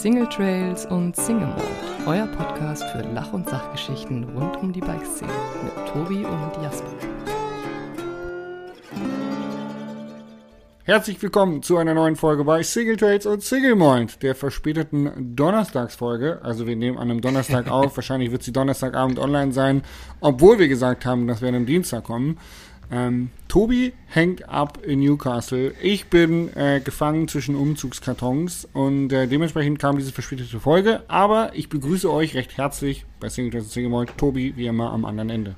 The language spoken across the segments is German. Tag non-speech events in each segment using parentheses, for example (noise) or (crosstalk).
Single Trails und Single Mode, euer Podcast für Lach- und Sachgeschichten rund um die Bikeszene mit Tobi und Jasper. Herzlich willkommen zu einer neuen Folge bei Single Trades und Single Mind, der verspäteten Donnerstagsfolge. Also wir nehmen an einem Donnerstag (laughs) auf, wahrscheinlich wird sie Donnerstagabend online sein, obwohl wir gesagt haben, dass wir an einem Dienstag kommen. Ähm, Tobi hängt ab in Newcastle. Ich bin äh, gefangen zwischen Umzugskartons und äh, dementsprechend kam diese verspätete Folge. Aber ich begrüße euch recht herzlich bei Single und Single. Tobi, wie immer, am anderen Ende.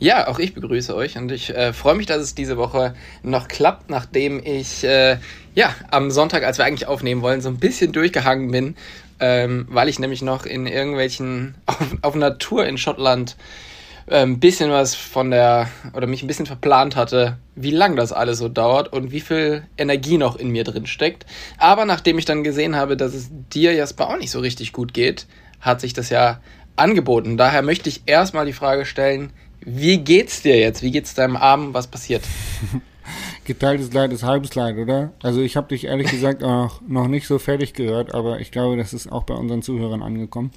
Ja, auch ich begrüße euch und ich äh, freue mich, dass es diese Woche noch klappt, nachdem ich äh, ja am Sonntag, als wir eigentlich aufnehmen wollen, so ein bisschen durchgehangen bin, ähm, weil ich nämlich noch in irgendwelchen (laughs) auf, auf einer in Schottland ein ähm, bisschen was von der oder mich ein bisschen verplant hatte, wie lang das alles so dauert und wie viel Energie noch in mir drin steckt. Aber nachdem ich dann gesehen habe, dass es dir Jasper auch nicht so richtig gut geht, hat sich das ja angeboten. Daher möchte ich erstmal die Frage stellen, wie geht's dir jetzt? Wie geht's deinem Arm? Was passiert? (laughs) Geteiltes Leid ist halbes Leid, oder? Also ich habe dich ehrlich gesagt auch noch nicht so fertig gehört, aber ich glaube, das ist auch bei unseren Zuhörern angekommen.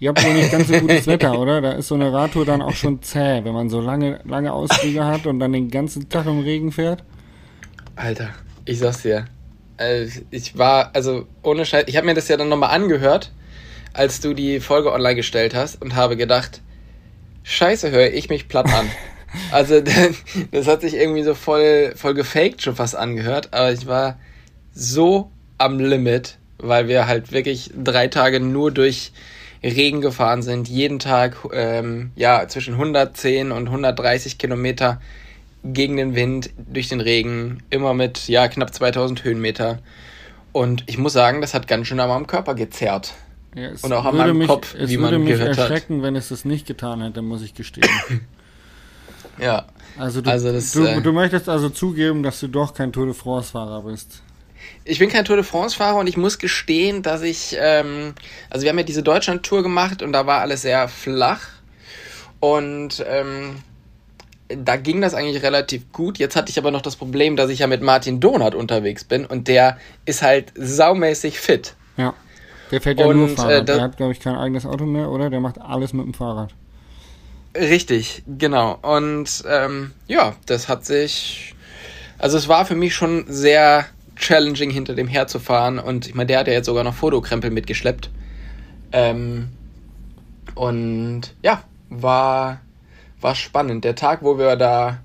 Ihr habt wohl nicht ganz so gutes (laughs) Wetter, oder? Da ist so eine Radtour dann auch schon zäh, wenn man so lange, lange Ausflüge hat und dann den ganzen Tag im Regen fährt. Alter, ich sag's dir. Äh, ich war, also ohne Scheiß, ich habe mir das ja dann nochmal angehört, als du die Folge online gestellt hast und habe gedacht, scheiße, höre ich mich platt an. (laughs) Also das hat sich irgendwie so voll, voll gefaked schon fast angehört, aber ich war so am Limit, weil wir halt wirklich drei Tage nur durch Regen gefahren sind, jeden Tag ähm, ja zwischen 110 und 130 Kilometer gegen den Wind, durch den Regen, immer mit ja knapp 2000 Höhenmeter. Und ich muss sagen, das hat ganz schön an meinem Körper gezerrt. Ja, und auch an meinem mich, Kopf, wie man mich gehört erschrecken, hat. wenn es das nicht getan hätte, muss ich gestehen. (laughs) ja. Also, du, also das, du, äh, du möchtest also zugeben, dass du doch kein Tour de France-Fahrer bist ich bin kein Tour de France-Fahrer und ich muss gestehen, dass ich, ähm, also wir haben ja diese Deutschland-Tour gemacht und da war alles sehr flach und ähm, da ging das eigentlich relativ gut. Jetzt hatte ich aber noch das Problem, dass ich ja mit Martin Donat unterwegs bin und der ist halt saumäßig fit. Ja, der fährt ja und, nur Fahrrad. Äh, der hat, glaube ich, kein eigenes Auto mehr, oder? Der macht alles mit dem Fahrrad. Richtig, genau. Und ähm, ja, das hat sich, also es war für mich schon sehr challenging, hinter dem herzufahren. Und ich meine, der hat ja jetzt sogar noch Fotokrempel mitgeschleppt. Ähm, und ja, war, war spannend. Der Tag, wo wir da.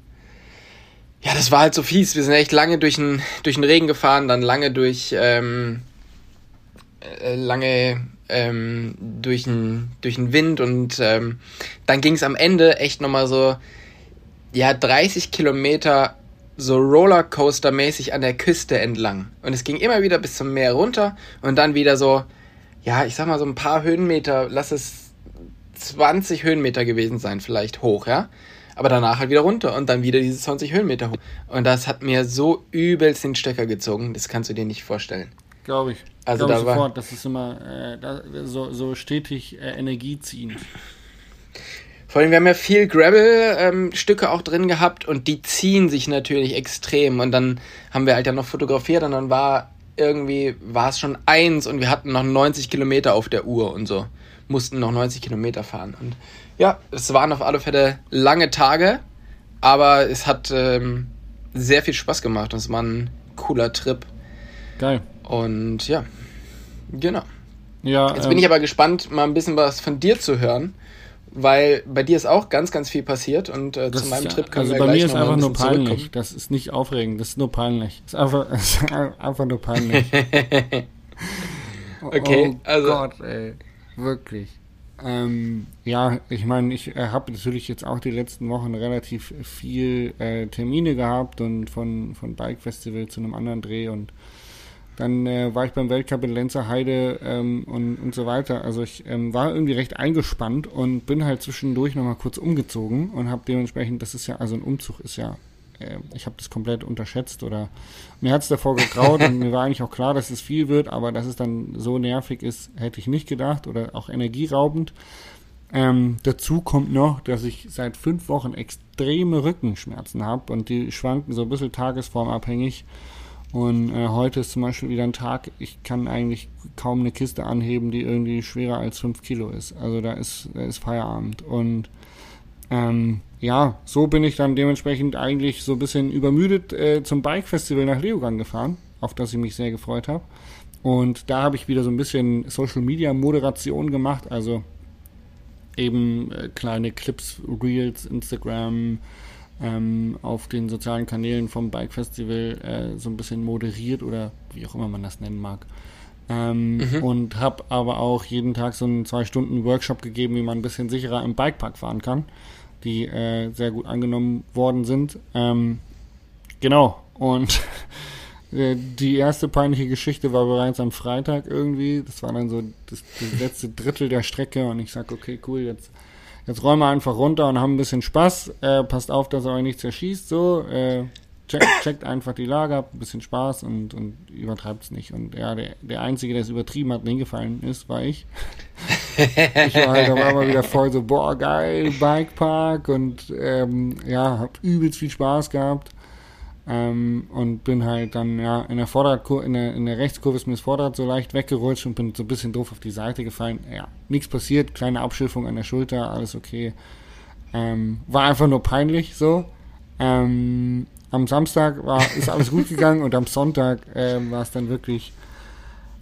Ja, das war halt so fies. Wir sind echt lange durch den, durch den Regen gefahren, dann lange durch. Ähm, äh, lange ähm, durch den durch den Wind und ähm, dann ging es am Ende echt nochmal so ja 30 Kilometer so Rollercoaster-mäßig an der Küste entlang. Und es ging immer wieder bis zum Meer runter und dann wieder so, ja, ich sag mal so ein paar Höhenmeter, lass es 20 Höhenmeter gewesen sein, vielleicht hoch, ja. Aber danach halt wieder runter und dann wieder diese 20 Höhenmeter hoch. Und das hat mir so übelst den Stecker gezogen, das kannst du dir nicht vorstellen. Glaube ich. Also Glaube da sofort, war, das ist immer äh, da, so, so stetig äh, energieziehend. Vor allem, wir haben ja viel Gravel-Stücke ähm, auch drin gehabt und die ziehen sich natürlich extrem. Und dann haben wir halt ja noch fotografiert und dann war irgendwie, war es schon eins und wir hatten noch 90 Kilometer auf der Uhr und so. Mussten noch 90 Kilometer fahren. Und ja, es waren auf alle Fälle lange Tage, aber es hat ähm, sehr viel Spaß gemacht und es war ein cooler Trip. Geil. Und ja, genau. Ja, Jetzt ähm, bin ich aber gespannt, mal ein bisschen was von dir zu hören weil bei dir ist auch ganz, ganz viel passiert und äh, zu meinem Trip können also wir bei gleich mir ist einfach ein nur peinlich. Das ist nicht aufregend, das ist nur peinlich. Das ist einfach, (laughs) ist einfach nur peinlich. (laughs) okay, oh also Gott, ey, wirklich. Ähm, ja, ich meine, ich äh, habe natürlich jetzt auch die letzten Wochen relativ viel äh, Termine gehabt und von von Bike Festival zu einem anderen Dreh und dann äh, war ich beim Weltcup in Lenzer Heide ähm, und, und so weiter. Also ich ähm, war irgendwie recht eingespannt und bin halt zwischendurch nochmal kurz umgezogen und habe dementsprechend, das ist ja, also ein Umzug ist ja, äh, ich habe das komplett unterschätzt oder mir hat es davor getraut und mir war eigentlich auch klar, dass es viel wird, aber dass es dann so nervig ist, hätte ich nicht gedacht oder auch energieraubend. Ähm, dazu kommt noch, dass ich seit fünf Wochen extreme Rückenschmerzen habe und die schwanken so ein bisschen tagesformabhängig. Und äh, heute ist zum Beispiel wieder ein Tag, ich kann eigentlich kaum eine Kiste anheben, die irgendwie schwerer als 5 Kilo ist. Also da ist, da ist Feierabend. Und ähm, ja, so bin ich dann dementsprechend eigentlich so ein bisschen übermüdet äh, zum Bike-Festival nach Leogang gefahren, auf das ich mich sehr gefreut habe. Und da habe ich wieder so ein bisschen Social-Media-Moderation gemacht, also eben äh, kleine Clips, Reels, Instagram, ähm, auf den sozialen Kanälen vom Bike Festival äh, so ein bisschen moderiert oder wie auch immer man das nennen mag. Ähm, mhm. Und habe aber auch jeden Tag so einen zwei Stunden Workshop gegeben, wie man ein bisschen sicherer im Bikepark fahren kann, die äh, sehr gut angenommen worden sind. Ähm, genau. Und (laughs) äh, die erste peinliche Geschichte war bereits am Freitag irgendwie. Das war dann so das, das letzte Drittel der Strecke und ich sag, okay, cool, jetzt Jetzt räumen wir einfach runter und haben ein bisschen Spaß. Äh, passt auf, dass er euch nicht zerschießt. So, äh, check, (laughs) checkt einfach die Lage, habt ein bisschen Spaß und, und übertreibt es nicht. Und ja, der, der Einzige, der es übertrieben hat und hingefallen ist, war ich. (laughs) ich war halt aber immer wieder voll so, boah, geil, Bikepark und ähm, ja, hab übelst viel Spaß gehabt. Ähm, und bin halt dann, ja, in der Vorderradkurve, in der, in der Rechtskurve ist mir das Vorderrad so leicht weggerutscht und bin so ein bisschen doof auf die Seite gefallen. Ja, nichts passiert, kleine Abschiffung an der Schulter, alles okay. Ähm, war einfach nur peinlich so. Ähm, am Samstag war, ist alles gut gegangen und am Sonntag äh, war es dann wirklich,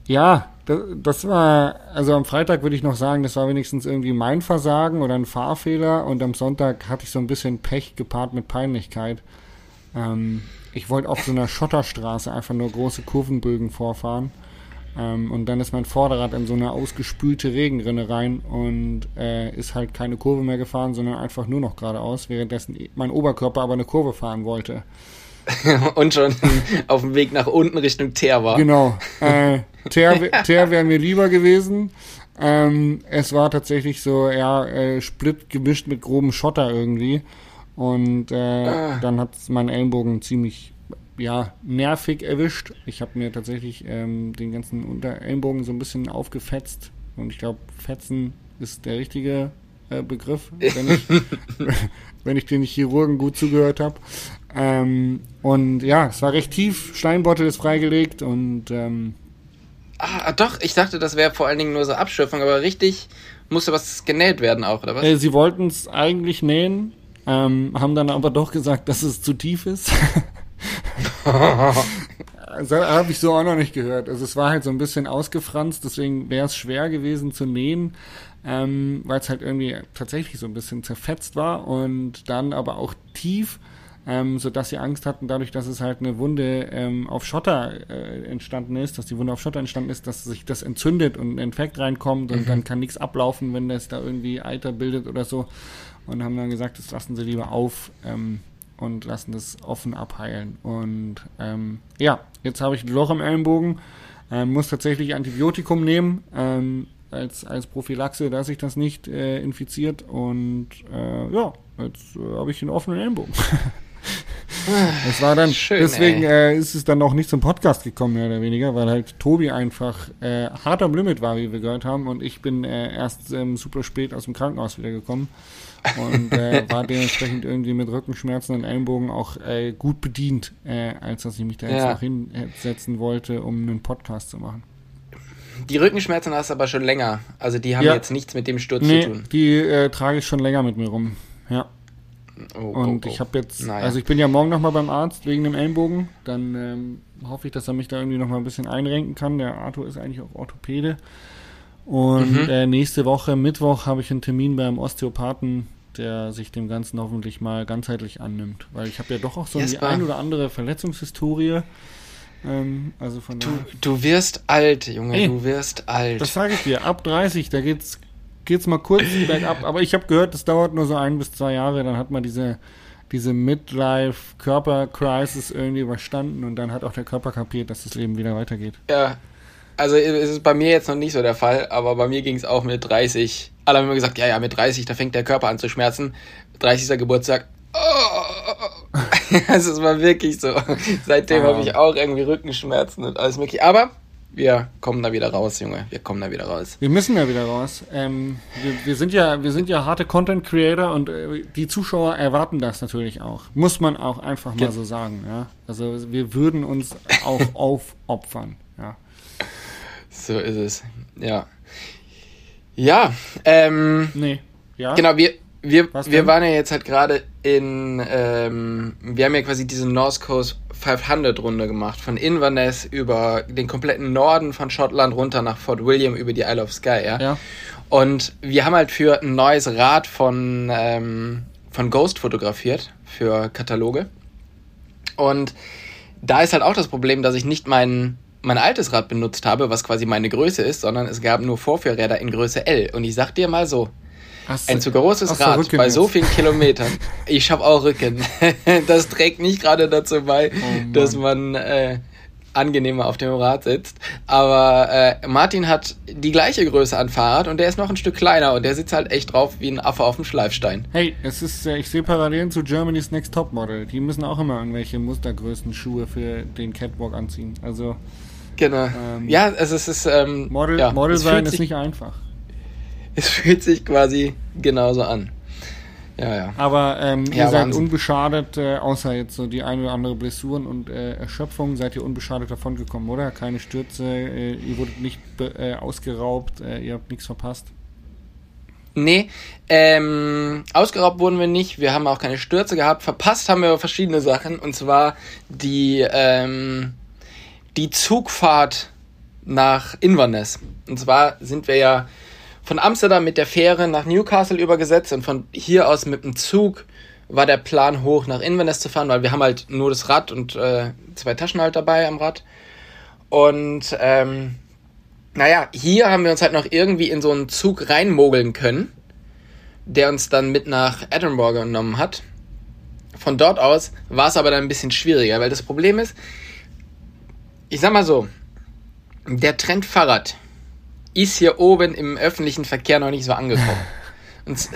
ja, das, das, war, also am Freitag würde ich noch sagen, das war wenigstens irgendwie mein Versagen oder ein Fahrfehler und am Sonntag hatte ich so ein bisschen Pech gepaart mit Peinlichkeit. Ähm, ich wollte auf so einer Schotterstraße einfach nur große Kurvenbögen vorfahren. Ähm, und dann ist mein Vorderrad in so eine ausgespülte Regenrinne rein und äh, ist halt keine Kurve mehr gefahren, sondern einfach nur noch geradeaus, währenddessen mein Oberkörper aber eine Kurve fahren wollte. (laughs) und schon (laughs) auf dem Weg nach unten Richtung Teer war. Genau. Äh, Teer, Teer wäre mir lieber gewesen. Ähm, es war tatsächlich so, ja, äh, Split gemischt mit grobem Schotter irgendwie. Und äh, ah. dann hat es meinen Ellenbogen ziemlich ja, nervig erwischt. Ich habe mir tatsächlich ähm, den ganzen Unterellenbogen so ein bisschen aufgefetzt. Und ich glaube, fetzen ist der richtige äh, Begriff, wenn ich, (laughs) (laughs) wenn ich den Chirurgen gut zugehört habe. Ähm, und ja, es war recht tief. Steinbottel ist freigelegt und. Ähm, ah, doch, ich dachte, das wäre vor allen Dingen nur so Abschürfung, aber richtig musste was genäht werden auch, oder was? Äh, sie wollten es eigentlich nähen, ähm, haben dann aber doch gesagt, dass es zu tief ist. (laughs) habe ich so auch noch nicht gehört. Also es war halt so ein bisschen ausgefranst, deswegen wäre es schwer gewesen zu nähen, ähm, weil es halt irgendwie tatsächlich so ein bisschen zerfetzt war und dann aber auch tief, ähm, sodass sie Angst hatten, dadurch, dass es halt eine Wunde ähm, auf Schotter äh, entstanden ist, dass die Wunde auf Schotter entstanden ist, dass sich das entzündet und ein Infekt reinkommt und mhm. dann kann nichts ablaufen, wenn das da irgendwie Eiter bildet oder so und haben dann gesagt, das lassen sie lieber auf ähm, und lassen das offen abheilen. Und ähm, ja, jetzt habe ich ein Loch im Ellenbogen, ähm, muss tatsächlich Antibiotikum nehmen ähm, als, als Prophylaxe, dass sich das nicht äh, infiziert. Und äh, ja, jetzt äh, habe ich einen offenen Ellenbogen. (laughs) Das war dann, Schön, deswegen äh, ist es dann auch nicht zum Podcast gekommen, mehr oder weniger, weil halt Tobi einfach äh, hart am Limit war, wie wir gehört haben, und ich bin äh, erst ähm, super spät aus dem Krankenhaus wiedergekommen und äh, war dementsprechend irgendwie mit Rückenschmerzen und Ellenbogen auch äh, gut bedient, äh, als dass ich mich da jetzt noch hinsetzen wollte, um einen Podcast zu machen. Die Rückenschmerzen hast du aber schon länger. Also die haben ja. jetzt nichts mit dem Sturz nee, zu tun. Die äh, trage ich schon länger mit mir rum. Ja. Oh, und oh, oh. ich habe jetzt, naja. also ich bin ja morgen nochmal beim Arzt wegen dem Ellenbogen. Dann ähm, hoffe ich, dass er mich da irgendwie nochmal ein bisschen einrenken kann. Der Arthur ist eigentlich auch Orthopäde. Und mhm. äh, nächste Woche, Mittwoch, habe ich einen Termin beim Osteopathen, der sich dem Ganzen hoffentlich mal ganzheitlich annimmt. Weil ich habe ja doch auch so die ein oder andere Verletzungshistorie. Ähm, also von du, du wirst alt, Junge, Ey, du wirst alt. Das sage ich dir. Ab 30, da geht's geht's mal kurz (laughs) bergab. Aber ich habe gehört, das dauert nur so ein bis zwei Jahre, dann hat man diese, diese Midlife-Körper-Crisis irgendwie überstanden und dann hat auch der Körper kapiert, dass das Leben wieder weitergeht. Ja. Also es ist bei mir jetzt noch nicht so der Fall, aber bei mir ging es auch mit 30. Alle haben immer gesagt, ja, ja, mit 30, da fängt der Körper an zu schmerzen. 30. Geburtstag. Oh. (laughs) also es war wirklich so. Seitdem habe ich auch irgendwie Rückenschmerzen und alles mögliche. Aber wir kommen da wieder raus, Junge. Wir kommen da wieder raus. Wir müssen da wieder raus. Ähm, wir, wir, sind ja, wir sind ja harte Content Creator und äh, die Zuschauer erwarten das natürlich auch. Muss man auch einfach mal ja. so sagen. Ja? Also wir würden uns auch (laughs) aufopfern. Ja. So ist es. Ja. Ja. Ähm, nee. Ja. Genau, wir, wir, wir waren ja jetzt halt gerade in, ähm, wir haben ja quasi diese North Coast 500 Runde gemacht, von Inverness über den kompletten Norden von Schottland runter nach Fort William über die Isle of Skye, ja. ja. Und wir haben halt für ein neues Rad von, ähm, von Ghost fotografiert, für Kataloge. Und da ist halt auch das Problem, dass ich nicht mein, mein altes Rad benutzt habe, was quasi meine Größe ist, sondern es gab nur Vorführräder in Größe L. Und ich sag dir mal so, Hast ein zu großes Rad bei so vielen Kilometern. (laughs) Ich habe auch Rücken. (laughs) Das trägt nicht gerade dazu bei, oh dass man äh, angenehmer auf dem Rad sitzt. Aber äh, Martin hat die gleiche Größe an Fahrrad und der ist noch ein Stück kleiner und der sitzt halt echt drauf wie ein Affe auf dem Schleifstein. Hey, es ist, äh, ich sehe Parallelen zu Germany's Next Top Model. Die müssen auch immer irgendwelche Mustergrößen Schuhe für den Catwalk anziehen. Also Genau. Ähm, ja, also es ist ähm, Model, ja, Model sein ist nicht einfach. Es fühlt sich quasi genauso an. Ja, ja. Aber ähm, ja, ihr seid Wahnsinn. unbeschadet, äh, außer jetzt so die eine oder andere Blessuren und äh, Erschöpfung, seid ihr unbeschadet davon gekommen, oder? Keine Stürze, äh, ihr wurdet nicht äh, ausgeraubt, äh, ihr habt nichts verpasst. Nee, ähm, ausgeraubt wurden wir nicht, wir haben auch keine Stürze gehabt. Verpasst haben wir verschiedene Sachen, und zwar die, ähm, die Zugfahrt nach Inverness. Und zwar sind wir ja von Amsterdam mit der Fähre nach Newcastle übergesetzt und von hier aus mit dem Zug war der Plan hoch nach Inverness zu fahren, weil wir haben halt nur das Rad und äh, zwei Taschen halt dabei am Rad. Und ähm, naja, hier haben wir uns halt noch irgendwie in so einen Zug reinmogeln können, der uns dann mit nach Edinburgh genommen hat. Von dort aus war es aber dann ein bisschen schwieriger, weil das Problem ist, ich sag mal so, der Trend Fahrrad ist hier oben im öffentlichen Verkehr noch nicht so angekommen. (laughs) Und,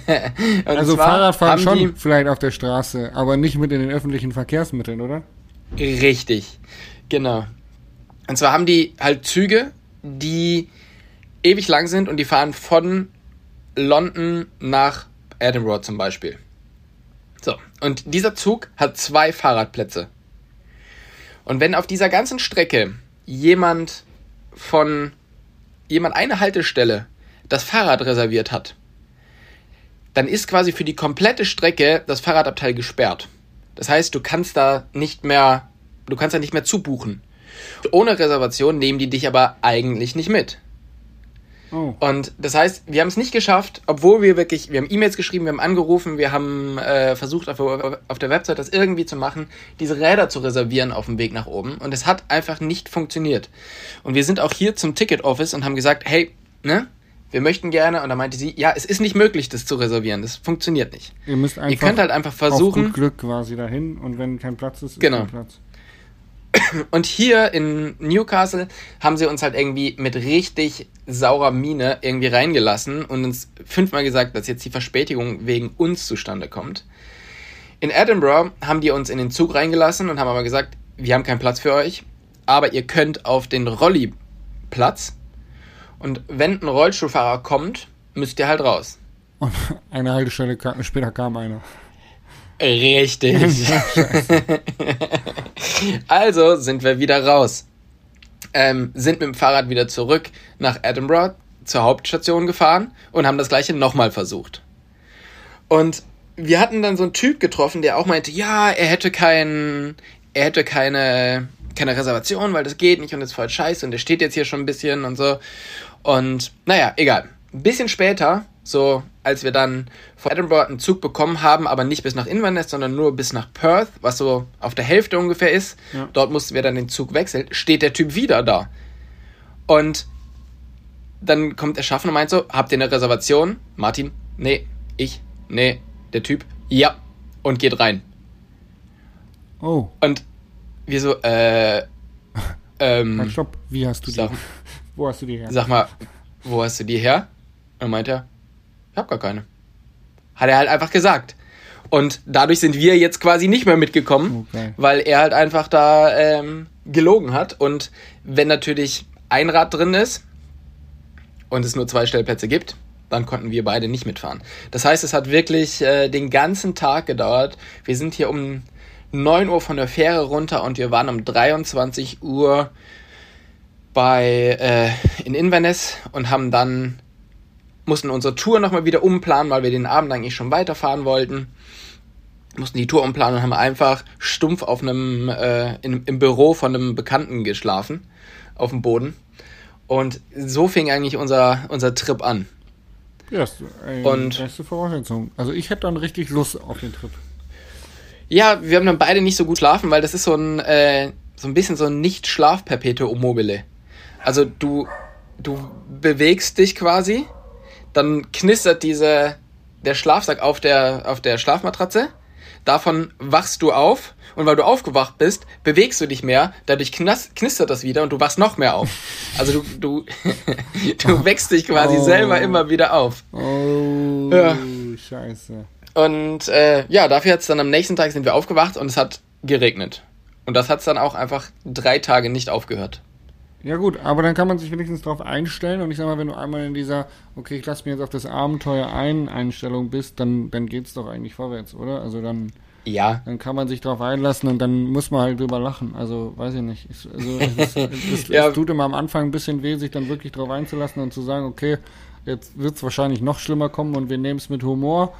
(laughs) und also Fahrradfahren schon die, vielleicht auf der Straße, aber nicht mit in den öffentlichen Verkehrsmitteln, oder? Richtig, genau. Und zwar haben die halt Züge, die ewig lang sind und die fahren von London nach Edinburgh zum Beispiel. So, und dieser Zug hat zwei Fahrradplätze. Und wenn auf dieser ganzen Strecke jemand von jemand eine Haltestelle das Fahrrad reserviert hat, dann ist quasi für die komplette Strecke das Fahrradabteil gesperrt. Das heißt, du kannst da nicht mehr, du kannst da nicht mehr zubuchen. Ohne Reservation nehmen die dich aber eigentlich nicht mit. Oh. Und das heißt, wir haben es nicht geschafft, obwohl wir wirklich, wir haben E-Mails geschrieben, wir haben angerufen, wir haben äh, versucht auf, auf der Website das irgendwie zu machen, diese Räder zu reservieren auf dem Weg nach oben. Und es hat einfach nicht funktioniert. Und wir sind auch hier zum Ticket Office und haben gesagt, hey, ne, wir möchten gerne. Und da meinte sie, ja, es ist nicht möglich, das zu reservieren. Das funktioniert nicht. Ihr müsst einfach. Ihr könnt halt einfach versuchen. Auf Glück quasi dahin und wenn kein Platz ist, ist genau. kein Platz. Und hier in Newcastle haben sie uns halt irgendwie mit richtig saurer Miene irgendwie reingelassen und uns fünfmal gesagt, dass jetzt die Verspätung wegen uns zustande kommt. In Edinburgh haben die uns in den Zug reingelassen und haben aber gesagt, wir haben keinen Platz für euch, aber ihr könnt auf den Rolli-Platz und wenn ein Rollstuhlfahrer kommt, müsst ihr halt raus. Und eine Haltestelle später kam einer. Richtig. (laughs) (laughs) also sind wir wieder raus. Ähm, sind mit dem Fahrrad wieder zurück nach Edinburgh zur Hauptstation gefahren und haben das gleiche nochmal versucht. Und wir hatten dann so einen Typ getroffen, der auch meinte, ja, er hätte kein, er hätte keine, keine Reservation, weil das geht nicht und ist voll scheiße und der steht jetzt hier schon ein bisschen und so. Und naja, egal. Ein bisschen später so, als wir dann von Edinburgh einen Zug bekommen haben, aber nicht bis nach Inverness, sondern nur bis nach Perth, was so auf der Hälfte ungefähr ist. Ja. Dort mussten wir dann den Zug wechseln. Steht der Typ wieder da. Und dann kommt der Schaffner und meint so, habt ihr eine Reservation? Martin, nee. Ich, nee. Der Typ, ja. Und geht rein. Oh. Und wir so, äh, (laughs) ähm. Halt, stopp, wie hast du die? (laughs) Wo hast du die her? Sag mal, wo hast du die her? Und meint er, ich hab gar keine. Hat er halt einfach gesagt. Und dadurch sind wir jetzt quasi nicht mehr mitgekommen, okay. weil er halt einfach da ähm, gelogen hat. Und wenn natürlich ein Rad drin ist und es nur zwei Stellplätze gibt, dann konnten wir beide nicht mitfahren. Das heißt, es hat wirklich äh, den ganzen Tag gedauert. Wir sind hier um 9 Uhr von der Fähre runter und wir waren um 23 Uhr bei äh, in Inverness und haben dann mussten unsere Tour nochmal wieder umplanen, weil wir den Abend eigentlich schon weiterfahren wollten. Mussten die Tour umplanen und haben einfach stumpf auf einem äh, in, im Büro von einem Bekannten geschlafen auf dem Boden. Und so fing eigentlich unser unser Trip an. Ja, ist eine und, beste Voraussetzung. Also ich hätte dann richtig Lust auf den Trip. Ja, wir haben dann beide nicht so gut schlafen, weil das ist so ein äh, so ein bisschen so ein Nicht-Schlaf-Perpetuum mobile. Also du, du bewegst dich quasi, dann knistert diese, der Schlafsack auf der, auf der Schlafmatratze, davon wachst du auf und weil du aufgewacht bist, bewegst du dich mehr, dadurch knistert das wieder und du wachst noch mehr auf. Also du, du, (laughs) du wächst dich quasi oh. selber immer wieder auf. Oh, ja. scheiße. Und äh, ja, dafür hat es dann am nächsten Tag sind wir aufgewacht und es hat geregnet. Und das hat es dann auch einfach drei Tage nicht aufgehört. Ja gut, aber dann kann man sich wenigstens darauf einstellen und ich sag mal, wenn du einmal in dieser, okay, ich lasse mir jetzt auf das Abenteuer ein, Einstellung bist, dann, dann geht's doch eigentlich vorwärts, oder? Also dann, ja. dann kann man sich darauf einlassen und dann muss man halt drüber lachen. Also weiß ich nicht. Es, also, (laughs) es, es, ja. es tut immer am Anfang ein bisschen weh, sich dann wirklich darauf einzulassen und zu sagen, okay, jetzt wird's wahrscheinlich noch schlimmer kommen und wir nehmen es mit Humor.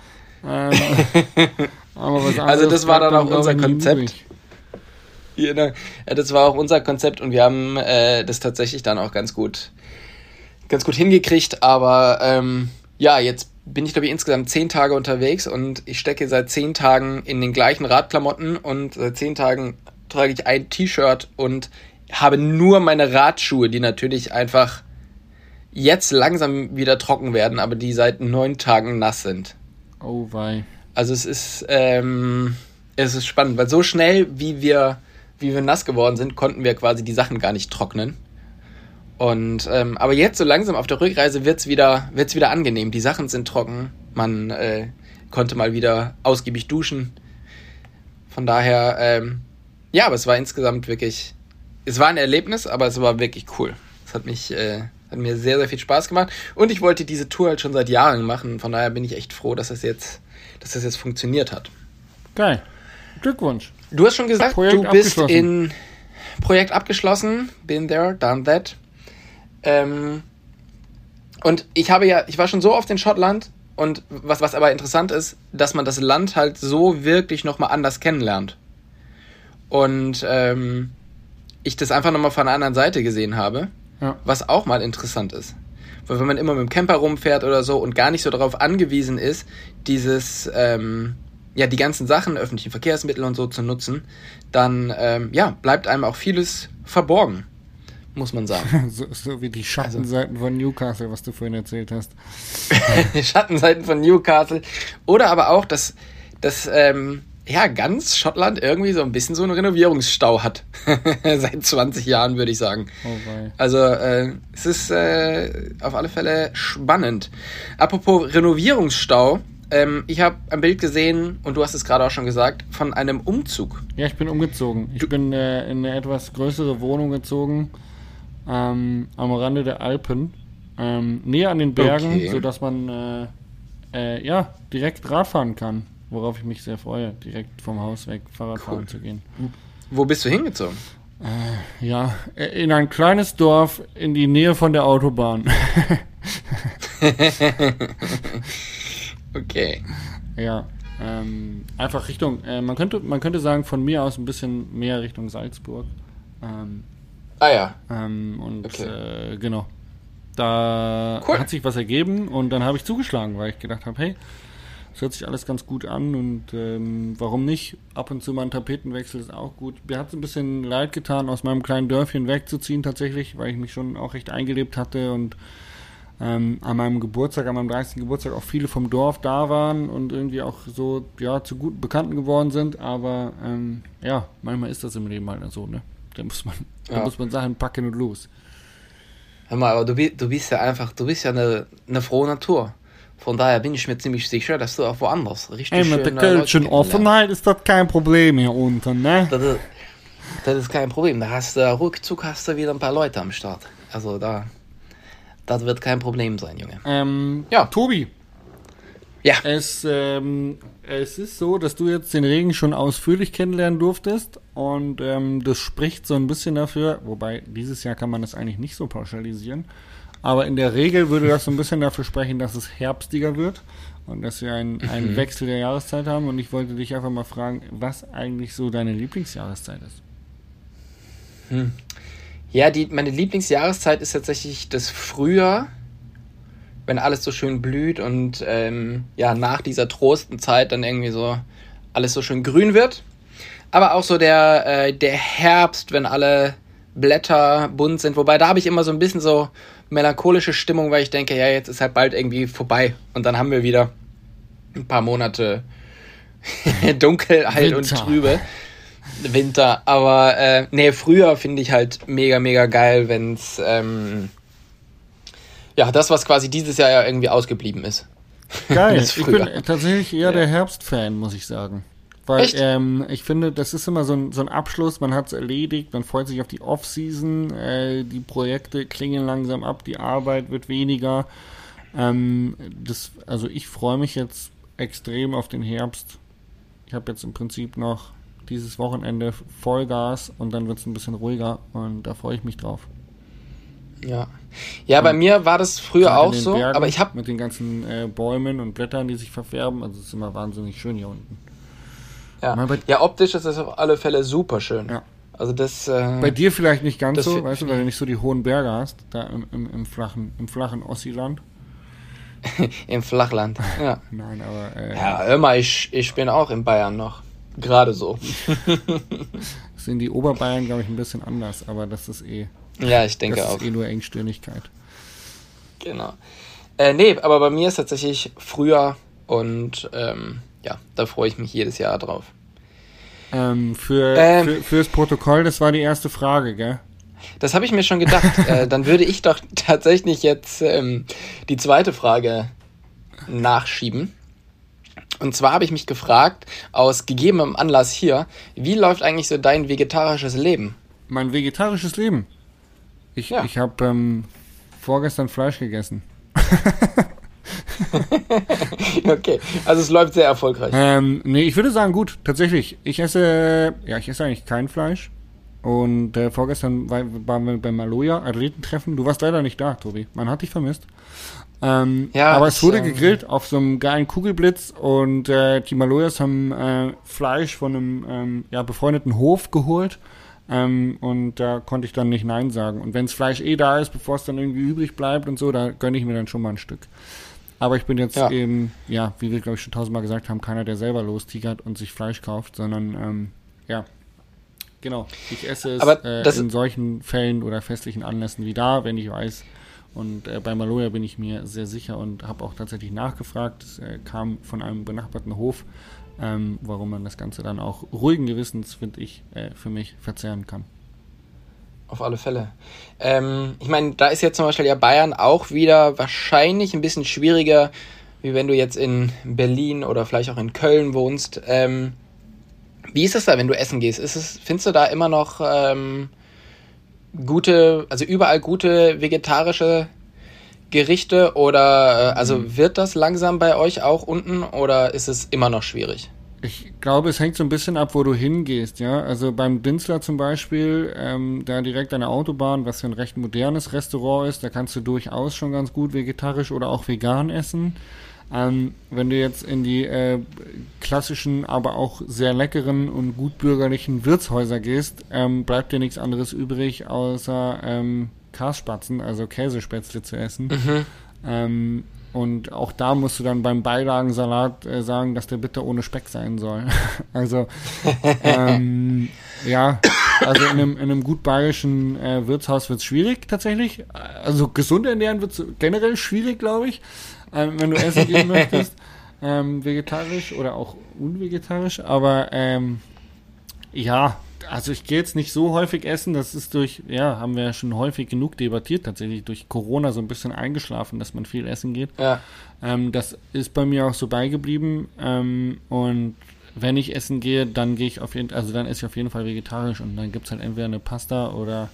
Ähm, (laughs) aber was also das war dann auch unser Konzept. Genau. Ja, das war auch unser Konzept und wir haben äh, das tatsächlich dann auch ganz gut, ganz gut hingekriegt. Aber ähm, ja, jetzt bin ich glaube ich insgesamt zehn Tage unterwegs und ich stecke seit zehn Tagen in den gleichen Radklamotten und seit zehn Tagen trage ich ein T-Shirt und habe nur meine Radschuhe, die natürlich einfach jetzt langsam wieder trocken werden, aber die seit neun Tagen nass sind. Oh wei. Also es ist, ähm, es ist spannend, weil so schnell, wie wir wie wir nass geworden sind, konnten wir quasi die Sachen gar nicht trocknen. Und ähm, aber jetzt so langsam auf der Rückreise wird's wieder wird's wieder angenehm. Die Sachen sind trocken. Man äh, konnte mal wieder ausgiebig duschen. Von daher ähm, ja, aber es war insgesamt wirklich es war ein Erlebnis, aber es war wirklich cool. Es hat mich äh, hat mir sehr sehr viel Spaß gemacht und ich wollte diese Tour halt schon seit Jahren machen. Von daher bin ich echt froh, dass das jetzt dass das jetzt funktioniert hat. Geil. Glückwunsch. Du hast schon gesagt, Projekt du bist in Projekt abgeschlossen, been there, done that. Ähm, und ich habe ja, ich war schon so oft in Schottland und was, was aber interessant ist, dass man das Land halt so wirklich nochmal anders kennenlernt. Und ähm, ich das einfach nochmal von einer anderen Seite gesehen habe, ja. was auch mal interessant ist. Weil wenn man immer mit dem Camper rumfährt oder so und gar nicht so darauf angewiesen ist, dieses, ähm, ja, die ganzen Sachen, öffentliche Verkehrsmittel und so zu nutzen, dann ähm, ja, bleibt einem auch vieles verborgen, muss man sagen. (laughs) so, so wie die Schattenseiten also, von Newcastle, was du vorhin erzählt hast. (laughs) Schattenseiten von Newcastle. Oder aber auch, dass, dass ähm, ja, ganz Schottland irgendwie so ein bisschen so einen Renovierungsstau hat. (laughs) Seit 20 Jahren, würde ich sagen. Oh also, äh, es ist äh, auf alle Fälle spannend. Apropos Renovierungsstau, ähm, ich habe ein Bild gesehen, und du hast es gerade auch schon gesagt, von einem Umzug. Ja, ich bin umgezogen. Ich du bin äh, in eine etwas größere Wohnung gezogen, ähm, am Rande der Alpen, ähm, näher an den Bergen, okay. sodass man äh, äh, ja, direkt Radfahren kann. Worauf ich mich sehr freue, direkt vom Haus weg Fahrrad cool. fahren zu gehen. Wo bist du hingezogen? Äh, ja, äh, in ein kleines Dorf in die Nähe von der Autobahn. (laughs) (laughs) Okay. Ja, ähm, einfach Richtung, äh, man, könnte, man könnte sagen, von mir aus ein bisschen mehr Richtung Salzburg. Ähm, ah ja. Ähm, und okay. äh, genau. Da cool. hat sich was ergeben und dann habe ich zugeschlagen, weil ich gedacht habe, hey, das hört sich alles ganz gut an und ähm, warum nicht? Ab und zu mal ein Tapetenwechsel ist auch gut. Mir hat es ein bisschen leid getan, aus meinem kleinen Dörfchen wegzuziehen tatsächlich, weil ich mich schon auch recht eingelebt hatte und ähm, an meinem Geburtstag, an meinem 30. Geburtstag auch viele vom Dorf da waren und irgendwie auch so ja, zu guten Bekannten geworden sind. Aber ähm, ja, manchmal ist das im Leben halt so, ne? Da muss man, ja. da muss man Sachen packen und los. Hör mal, aber du, du bist ja einfach, du bist ja eine, eine frohe Natur. Von daher bin ich mir ziemlich sicher, dass du auch woanders richtig Ey, mit der kölschen. Offenheit ist das kein Problem hier unten, ne? Das ist, das ist kein Problem. Da hast du ruckzuck hast du wieder ein paar Leute am Start. Also da, das wird kein Problem sein, Junge. Ähm, Ja. Tobi, Ja, es, ähm, es ist so, dass du jetzt den Regen schon ausführlich kennenlernen durftest und ähm, das spricht so ein bisschen dafür, wobei dieses Jahr kann man das eigentlich nicht so pauschalisieren, aber in der Regel würde das so ein bisschen dafür sprechen, dass es herbstiger wird und dass wir einen, einen Wechsel der Jahreszeit haben und ich wollte dich einfach mal fragen, was eigentlich so deine Lieblingsjahreszeit ist. Ja die, meine Lieblingsjahreszeit ist tatsächlich das Frühjahr, wenn alles so schön blüht und ähm, ja, nach dieser Trostenzeit dann irgendwie so alles so schön grün wird. Aber auch so der, äh, der Herbst, wenn alle Blätter bunt sind. Wobei da habe ich immer so ein bisschen so melancholische Stimmung, weil ich denke, ja, jetzt ist halt bald irgendwie vorbei. Und dann haben wir wieder ein paar Monate (laughs) Dunkelheit und Winter. Trübe. Winter. Aber äh, nee, früher finde ich halt mega, mega geil, wenn es ähm, ja, das, was quasi dieses Jahr ja irgendwie ausgeblieben ist. Geil. (laughs) Ich bin tatsächlich eher der Herbstfan, muss ich sagen. Weil ähm, ich finde, das ist immer so ein, so ein Abschluss, man hat es erledigt, man freut sich auf die Off-Season, äh, die Projekte klingen langsam ab, die Arbeit wird weniger. Ähm, das, also ich freue mich jetzt extrem auf den Herbst. Ich habe jetzt im Prinzip noch dieses Wochenende Vollgas und dann wird es ein bisschen ruhiger und da freue ich mich drauf. Ja. Ja, bei mir war das früher auch so, Bergen aber ich habe mit den ganzen äh, Bäumen und Blättern, die sich verfärben, also es ist immer wahnsinnig schön hier unten. ja, ja optisch ist das auf alle Fälle super schön. Ja. Also das äh, Bei dir vielleicht nicht ganz so, weißt du, weil du nicht so die hohen Berge hast, da im, im, im flachen, im flachen Ossiland. (laughs) im Flachland. Ja. (laughs) Nein, aber äh, ja, mal, ich, ich bin auch in Bayern noch. Gerade so. (laughs) sind die Oberbayern, glaube ich, ein bisschen anders, aber das ist eh, Ja, ich denke das auch. ist eh nur Engstirnigkeit. Genau. Äh, nee, aber bei mir ist tatsächlich Frühjahr und ähm, ja, da freue ich mich jedes Jahr drauf. Ähm, für, Ähm. für, fürs Protokoll, das war die erste Frage, gell? Das habe ich mir schon gedacht. (laughs) äh, dann würde ich doch tatsächlich jetzt ähm, die zweite Frage nachschieben. Und zwar habe ich mich gefragt, aus gegebenem Anlass hier, wie läuft eigentlich so dein vegetarisches Leben? Mein vegetarisches Leben. Ich, Ja. ich habe ähm, vorgestern Fleisch gegessen. (laughs) okay, also es läuft sehr erfolgreich. Ähm, nee, ich würde sagen, gut, tatsächlich. Ich esse, ja, ich esse eigentlich kein Fleisch. Und äh, vorgestern war, waren wir beim Maloja Athletentreffen. Du warst leider nicht da, Tobi. Man hat dich vermisst. Ähm, Ja, aber es wurde ähm, gegrillt auf so einem geilen Kugelblitz und äh, die Malojas haben äh, Fleisch von einem ähm, ja, befreundeten Hof geholt. Ähm, und da konnte ich dann nicht Nein sagen. Und wenn das Fleisch eh da ist, bevor es dann irgendwie übrig bleibt und so, da gönne ich mir dann schon mal ein Stück. Aber ich bin jetzt Ja. eben, ja, wie wir glaube ich schon tausendmal gesagt haben, keiner, der selber lostigert und sich Fleisch kauft, sondern ähm, ja, genau. Ich esse es Aber äh, in solchen Fällen oder festlichen Anlässen wie da, wenn ich weiß. Und äh, bei Maloja bin ich mir sehr sicher und habe auch tatsächlich nachgefragt. Es äh, kam von einem benachbarten Hof, ähm, warum man das Ganze dann auch ruhigen Gewissens, finde ich, äh, für mich verzehren kann. Auf alle Fälle. Ähm, ich meine, da ist jetzt zum Beispiel ja Bayern auch wieder wahrscheinlich ein bisschen schwieriger, wie wenn du jetzt in Berlin oder vielleicht auch in Köln wohnst. Ähm, wie ist das da, wenn du essen gehst? Ist es, findest du da immer noch ähm, gute, also überall gute vegetarische Gerichte oder äh, also wird das langsam bei euch auch unten oder ist es immer noch schwierig? Ich glaube, es hängt so ein bisschen ab, wo du hingehst, ja. Also beim Dinzler zum Beispiel, ähm, da direkt an der Autobahn, was ja ein recht modernes Restaurant ist, da kannst du durchaus schon ganz gut vegetarisch oder auch vegan essen. Ähm, wenn du jetzt in die äh, klassischen, aber auch sehr leckeren und gutbürgerlichen Wirtshäuser gehst, ähm, bleibt dir nichts anderes übrig, außer ähm, Kasspatzen, also Käsespätzle zu essen. Ähm, und auch da musst du dann beim Beilagensalat äh, sagen, dass der bitte ohne Speck sein soll. (laughs) also, ähm, ja, also in einem, in einem gut bayerischen äh, Wirtshaus wird es schwierig tatsächlich. Also gesund ernähren wird generell schwierig, glaube ich, ähm, wenn du essen gehen (laughs) möchtest. Ähm, vegetarisch oder auch unvegetarisch. Aber ähm, ja, also ich gehe jetzt nicht so häufig essen. Das ist durch, ja, haben wir ja schon häufig genug debattiert, tatsächlich durch Corona so ein bisschen eingeschlafen, dass man viel essen geht. Ja. Ähm, das ist bei mir auch so beigeblieben. Ähm, und wenn ich essen gehe, dann gehe ich auf jeden also dann esse ich auf jeden Fall vegetarisch und dann gibt es halt entweder eine Pasta oder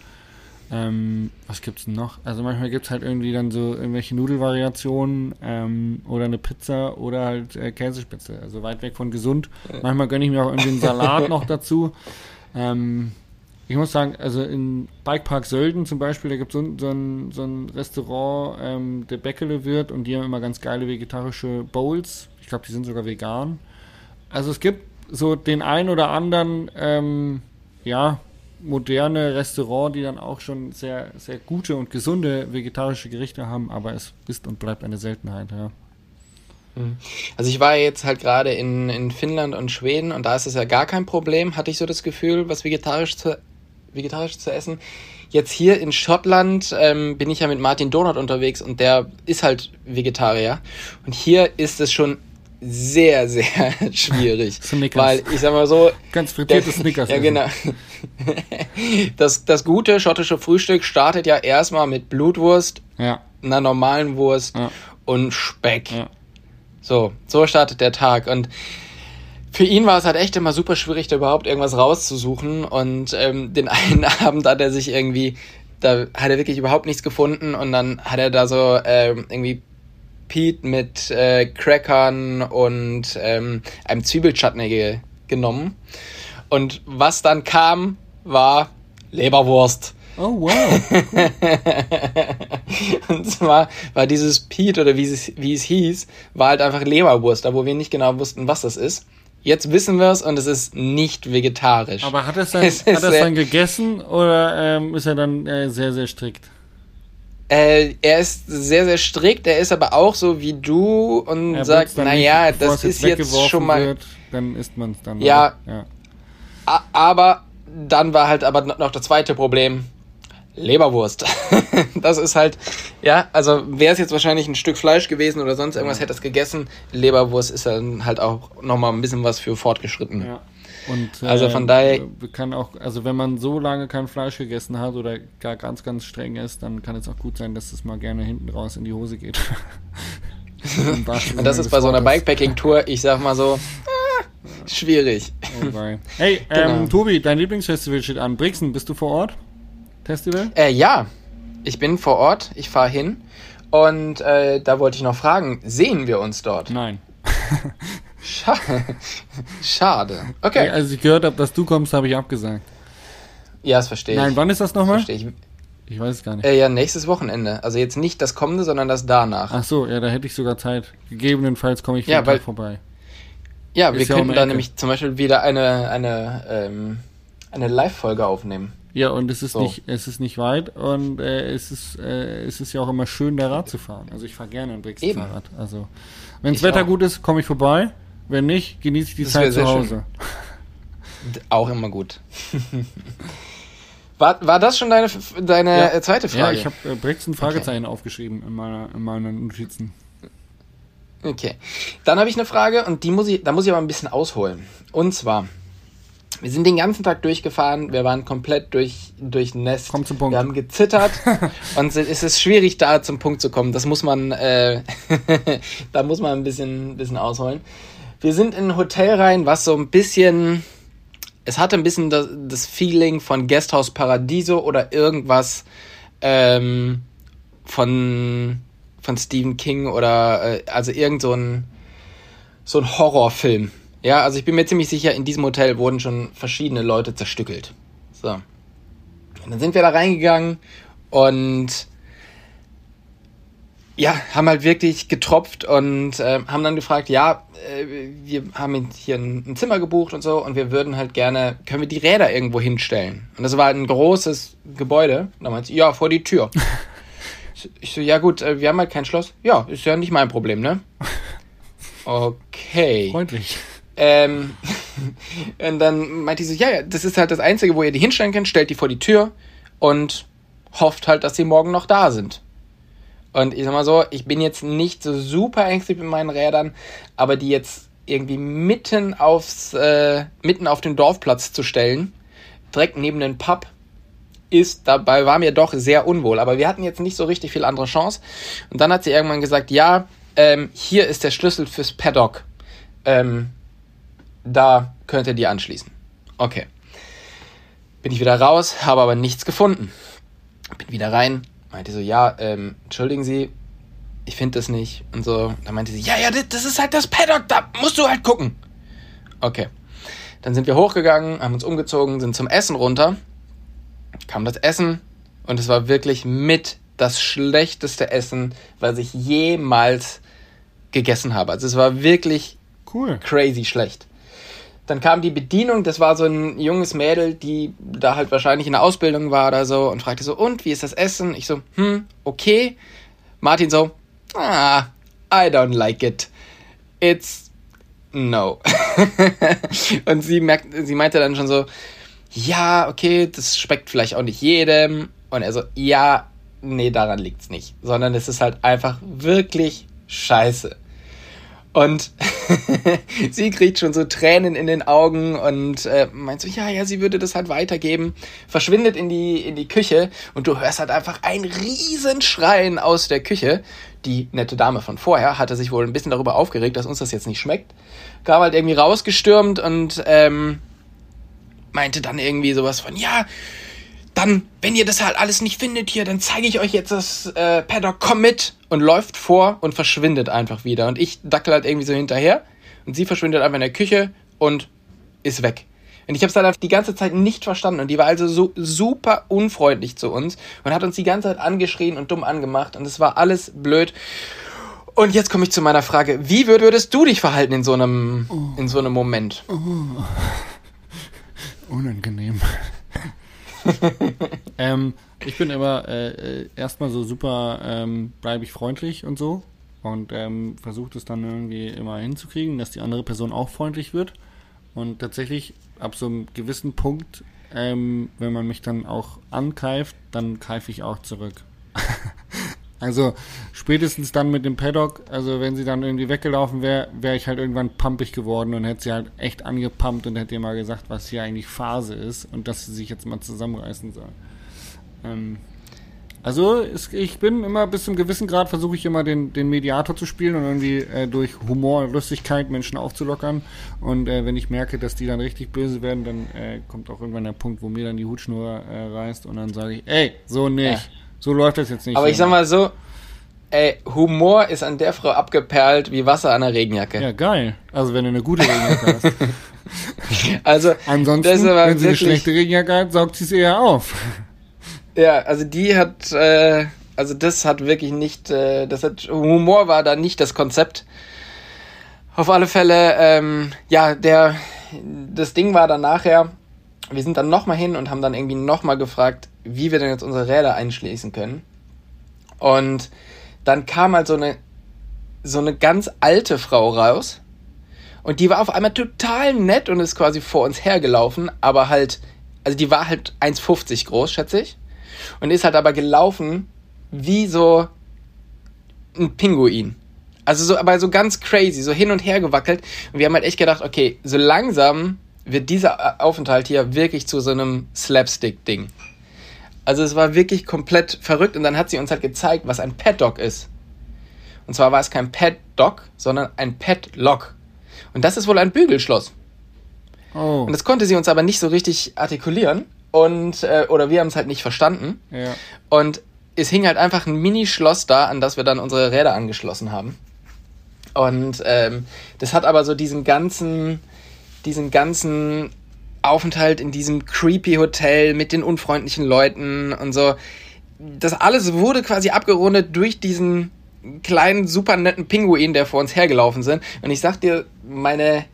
ähm, was gibt's denn noch? Also manchmal gibt es halt irgendwie dann so irgendwelche Nudelvariationen ähm, oder eine Pizza oder halt äh, Käsespitze. Also weit weg von gesund. Manchmal gönne ich mir auch irgendwie einen Salat noch dazu. Ähm, ich muss sagen, also in Bikepark Sölden zum Beispiel, da gibt so, so, ein, so ein Restaurant, ähm, der Bäckele wird und die haben immer ganz geile vegetarische Bowls. Ich glaube, die sind sogar vegan. Also es gibt so den ein oder anderen, ähm, ja, moderne Restaurant, die dann auch schon sehr, sehr gute und gesunde vegetarische Gerichte haben, aber es ist und bleibt eine Seltenheit, ja. Also ich war jetzt halt gerade in, in Finnland und Schweden und da ist es ja gar kein Problem, hatte ich so das Gefühl, was vegetarisch zu, vegetarisch zu essen. Jetzt hier in Schottland ähm, bin ich ja mit Martin Donut unterwegs und der ist halt Vegetarier. Und hier ist es schon sehr, sehr (laughs) schwierig. Snickers. weil ich sag mal so. Ganz frittiertes Snickers. (laughs) Ja, genau. (laughs) Das, das gute schottische Frühstück startet ja erstmal mit Blutwurst, Ja, einer normalen Wurst Ja. und Speck. ja. So, so startet der Tag. Und für ihn war es halt echt immer super schwierig, da überhaupt irgendwas rauszusuchen. Und ähm, den einen Abend hat er sich irgendwie, da hat er wirklich überhaupt nichts gefunden. Und dann hat er da so ähm, irgendwie Pete mit äh, Crackern und ähm, einem Zwiebelchutney ge genommen. Und was dann kam, war Leberwurst. Oh, wow. (laughs) Und zwar war dieses Pete oder wie es, wie es hieß, war halt einfach Leberwurst, da wo wir nicht genau wussten, was das ist. Jetzt wissen wir es und es ist nicht vegetarisch. Aber hat er es dann, (laughs) Es hat sehr- dann gegessen oder ähm, ist er dann äh, sehr, sehr strikt? Äh, er ist sehr, sehr strikt, er ist aber auch so wie du und Er sagt, naja, das ist jetzt weggeworfen schon mal. Wird, dann isst man es dann. Ja. ja. Aber dann war halt aber noch das zweite Problem. Leberwurst. (laughs) das ist halt, ja, also wäre es jetzt wahrscheinlich ein Stück Fleisch gewesen oder sonst irgendwas, hätte es gegessen. Leberwurst ist dann halt auch nochmal ein bisschen was für Fortgeschrittene. Ja. Und, Also von äh, daher- kann auch, also wenn man so lange kein Fleisch gegessen hat oder gar ganz, ganz streng ist, dann kann es auch gut sein, dass es mal gerne hinten raus in die Hose geht. (laughs) Und das ist bei so einer. Bikepacking-Tour, ich sag mal so, äh, (laughs) schwierig. Oh wei. Hey, (laughs) ähm, Genau. Tobi, dein Lieblingsfestival steht an. Brixen, bist du vor Ort? Festival? Äh, ja, ich bin vor Ort, ich fahre hin. Und äh, da wollte ich noch fragen, sehen wir uns dort? Nein. Scha Schade. Hey, Okay. als ich gehört habe, dass du kommst, habe ich abgesagt. Ja, das verstehe ich. Nein, wann ist das nochmal? verstehe ich. Ich weiß es gar nicht. Äh, ja, nächstes Wochenende. Also jetzt nicht das kommende, sondern das danach. Ach so, ja, da hätte ich sogar Zeit. Gegebenenfalls komme ich Ja, weil- vorbei. ja, wir ist ja um könnten da nämlich zum Beispiel wieder eine, eine, ähm, eine Live-Folge aufnehmen. Ja, und es ist So. nicht, es ist nicht weit und äh, es ist, äh, es ist ja auch immer schön, da Rad zu fahren. Also ich fahre gerne ein Brixen. Fahrrad. Also wenn das Wetter auch. gut ist, komme ich vorbei. Wenn nicht, genieße ich die Das Zeit zu schön. Hause. D- Auch immer gut. war, war das schon deine, deine Ja. äh, zweite Ja, Frage? ich habe äh, Brixen Fragezeichen aufgeschrieben in meiner, in meinen Notizen. Okay. Dann habe ich eine Frage und die muss ich, da muss ich aber ein bisschen ausholen. Und zwar, wir sind den ganzen Tag durchgefahren, wir waren komplett durch, durchnässt. Komm zum Punkt. Wir haben gezittert (laughs) und es ist schwierig, da zum Punkt zu kommen. Das muss man, äh, (laughs) da muss man ein bisschen, ein bisschen ausholen. Wir sind in ein Hotel rein, was so ein bisschen, es hatte ein bisschen das, das Feeling von Guesthouse Paradiso oder irgendwas ähm, von, von Stephen King oder äh, also irgend so ein, so ein Horrorfilm. Ja, also ich bin mir ziemlich sicher, in diesem Hotel wurden schon verschiedene Leute zerstückelt. So. Und dann sind wir da reingegangen und ja, haben halt wirklich getropft und äh, haben dann gefragt, ja, äh, wir haben hier ein, ein Zimmer gebucht und so und wir würden halt gerne, können wir die Räder irgendwo hinstellen? Und das war ein großes Gebäude. Und dann meinte sie, ja, vor die Tür. (laughs) Ich- ich so, ja gut, äh, wir haben halt kein Schloss. Ja, ist ja nicht mein Problem, ne? (laughs) Okay. Freundlich. Ähm, (laughs) und dann meinte sie so, ja, ja, das ist halt das Einzige, wo ihr die hinstellen könnt, stellt die vor die Tür und hofft halt, dass sie morgen noch da sind. Und ich sag mal so, ich bin jetzt nicht so super ängstlich mit meinen Rädern, aber die jetzt irgendwie mitten aufs, äh, mitten auf den Dorfplatz zu stellen, direkt neben den Pub ist, dabei war mir doch sehr unwohl. Aber wir hatten jetzt nicht so richtig viel andere Chance. Und dann hat sie irgendwann gesagt, ja, ähm, hier ist der Schlüssel fürs Paddock. Ähm, da könnt ihr die anschließen. Okay. Bin ich wieder raus, habe aber nichts gefunden. Bin wieder rein, meinte so, ja, ähm, entschuldigen Sie, ich finde das nicht. Und so, dann meinte sie, ja, ja, das ist halt das Paddock, da musst du halt gucken. Okay. Dann sind wir hochgegangen, haben uns umgezogen, sind zum Essen runter. Kam das Essen und es war wirklich mit das schlechteste Essen, was ich jemals gegessen habe. Also es war wirklich cool. crazy schlecht. Dann kam die Bedienung, das war so ein junges Mädel, die da halt wahrscheinlich in der Ausbildung war oder so und fragte so, und wie ist das Essen? Ich so, hm, okay. Martin so, ah, I don't like it. It's no. (laughs) und sie, merkt, sie meinte dann schon so, ja, okay, das schmeckt vielleicht auch nicht jedem. Und er so, ja, nee, daran liegt's nicht. Sondern es ist halt einfach wirklich scheiße. Und (laughs) sie kriegt schon so Tränen in den Augen und äh, meint so, ja, ja, sie würde das halt weitergeben. Verschwindet in die, in die Küche und du hörst halt einfach ein Riesenschreien aus der Küche. Die nette Dame von vorher hatte sich wohl ein bisschen darüber aufgeregt, dass uns das jetzt nicht schmeckt. Kam halt irgendwie rausgestürmt und ähm, meinte dann irgendwie sowas von, ja, dann, wenn ihr das halt alles nicht findet hier, dann zeige ich euch jetzt das äh, Paddock, komm mit und läuft vor und verschwindet einfach wieder. Und ich dackel halt irgendwie so hinterher und sie verschwindet einfach in der Küche und ist weg. Und ich habe es halt die ganze Zeit nicht verstanden. Und die war also so super unfreundlich zu uns und hat uns die ganze Zeit angeschrien und dumm angemacht. Und es war alles blöd. Und jetzt komme ich zu meiner Frage: Wie würdest du dich verhalten in so einem, in so einem Moment? Oh. (laughs) Unangenehm. (laughs) ähm, ich bin immer äh, äh, erstmal so super, ähm, ich freundlich und so und ähm, versuche es dann irgendwie immer hinzukriegen, dass die andere Person auch freundlich wird. Und tatsächlich ab so einem gewissen Punkt, ähm, wenn man mich dann auch angreift, dann greife ich auch zurück. (laughs) Also spätestens dann mit dem Paddock, also wenn sie dann irgendwie weggelaufen wäre, wäre ich halt irgendwann pumpig geworden und hätte sie halt echt angepumpt und hätte ihr mal gesagt, was hier eigentlich Phase ist und dass sie sich jetzt mal zusammenreißen soll. Ähm, also es, ich bin immer bis zum gewissen Grad versuche ich immer den, den Mediator zu spielen und irgendwie äh, durch Humor und Lustigkeit Menschen aufzulockern. Und äh, wenn ich merke, dass die dann richtig böse werden, dann äh, kommt auch irgendwann der Punkt, wo mir dann die Hutschnur äh, reißt und dann sage ich, ey, so nicht. Ja. So läuft das jetzt nicht. Aber ich sag mal so, ey, Humor ist an der Frau abgeperlt wie Wasser an einer Regenjacke. Ja, geil. Also wenn du eine gute Regenjacke hast. (laughs) also, ansonsten, wenn sie eine schlechte Regenjacke hat, saugt sie es eher auf. (laughs) Ja, also die hat, äh, also das hat wirklich nicht, äh, das hat, Humor war da nicht das Konzept. Auf alle Fälle, ähm, ja, der, das Ding war dann nachher, wir sind dann nochmal hin und haben dann irgendwie nochmal gefragt, wie wir denn jetzt unsere Räder einschließen können. Und dann kam halt so eine, so eine ganz alte Frau raus. Und die war auf einmal total nett und ist quasi vor uns hergelaufen, aber halt, also die war halt 1,50 groß, schätze ich. Und ist halt aber gelaufen wie so ein Pinguin. Also so, aber so ganz crazy, so hin und her gewackelt. Und wir haben halt echt gedacht, okay, so langsam wird dieser Aufenthalt hier wirklich zu so einem Slapstick-Ding. Also es war wirklich komplett verrückt und dann hat sie uns halt gezeigt, was ein Paddock ist. Und zwar war es kein Paddock, sondern ein Padlock. Und das ist wohl ein Bügelschloss. Oh. Und das konnte sie uns aber nicht so richtig artikulieren und äh, oder wir haben es halt nicht verstanden. Ja. Und es hing halt einfach ein Mini-Schloss da, an das wir dann unsere Räder angeschlossen haben. Und ähm, das hat aber so diesen ganzen diesen ganzen Aufenthalt in diesem creepy Hotel mit den unfreundlichen Leuten und so. Das alles wurde quasi abgerundet durch diesen kleinen, super netten Pinguin, der vor uns hergelaufen sind. Und ich sag dir, meine,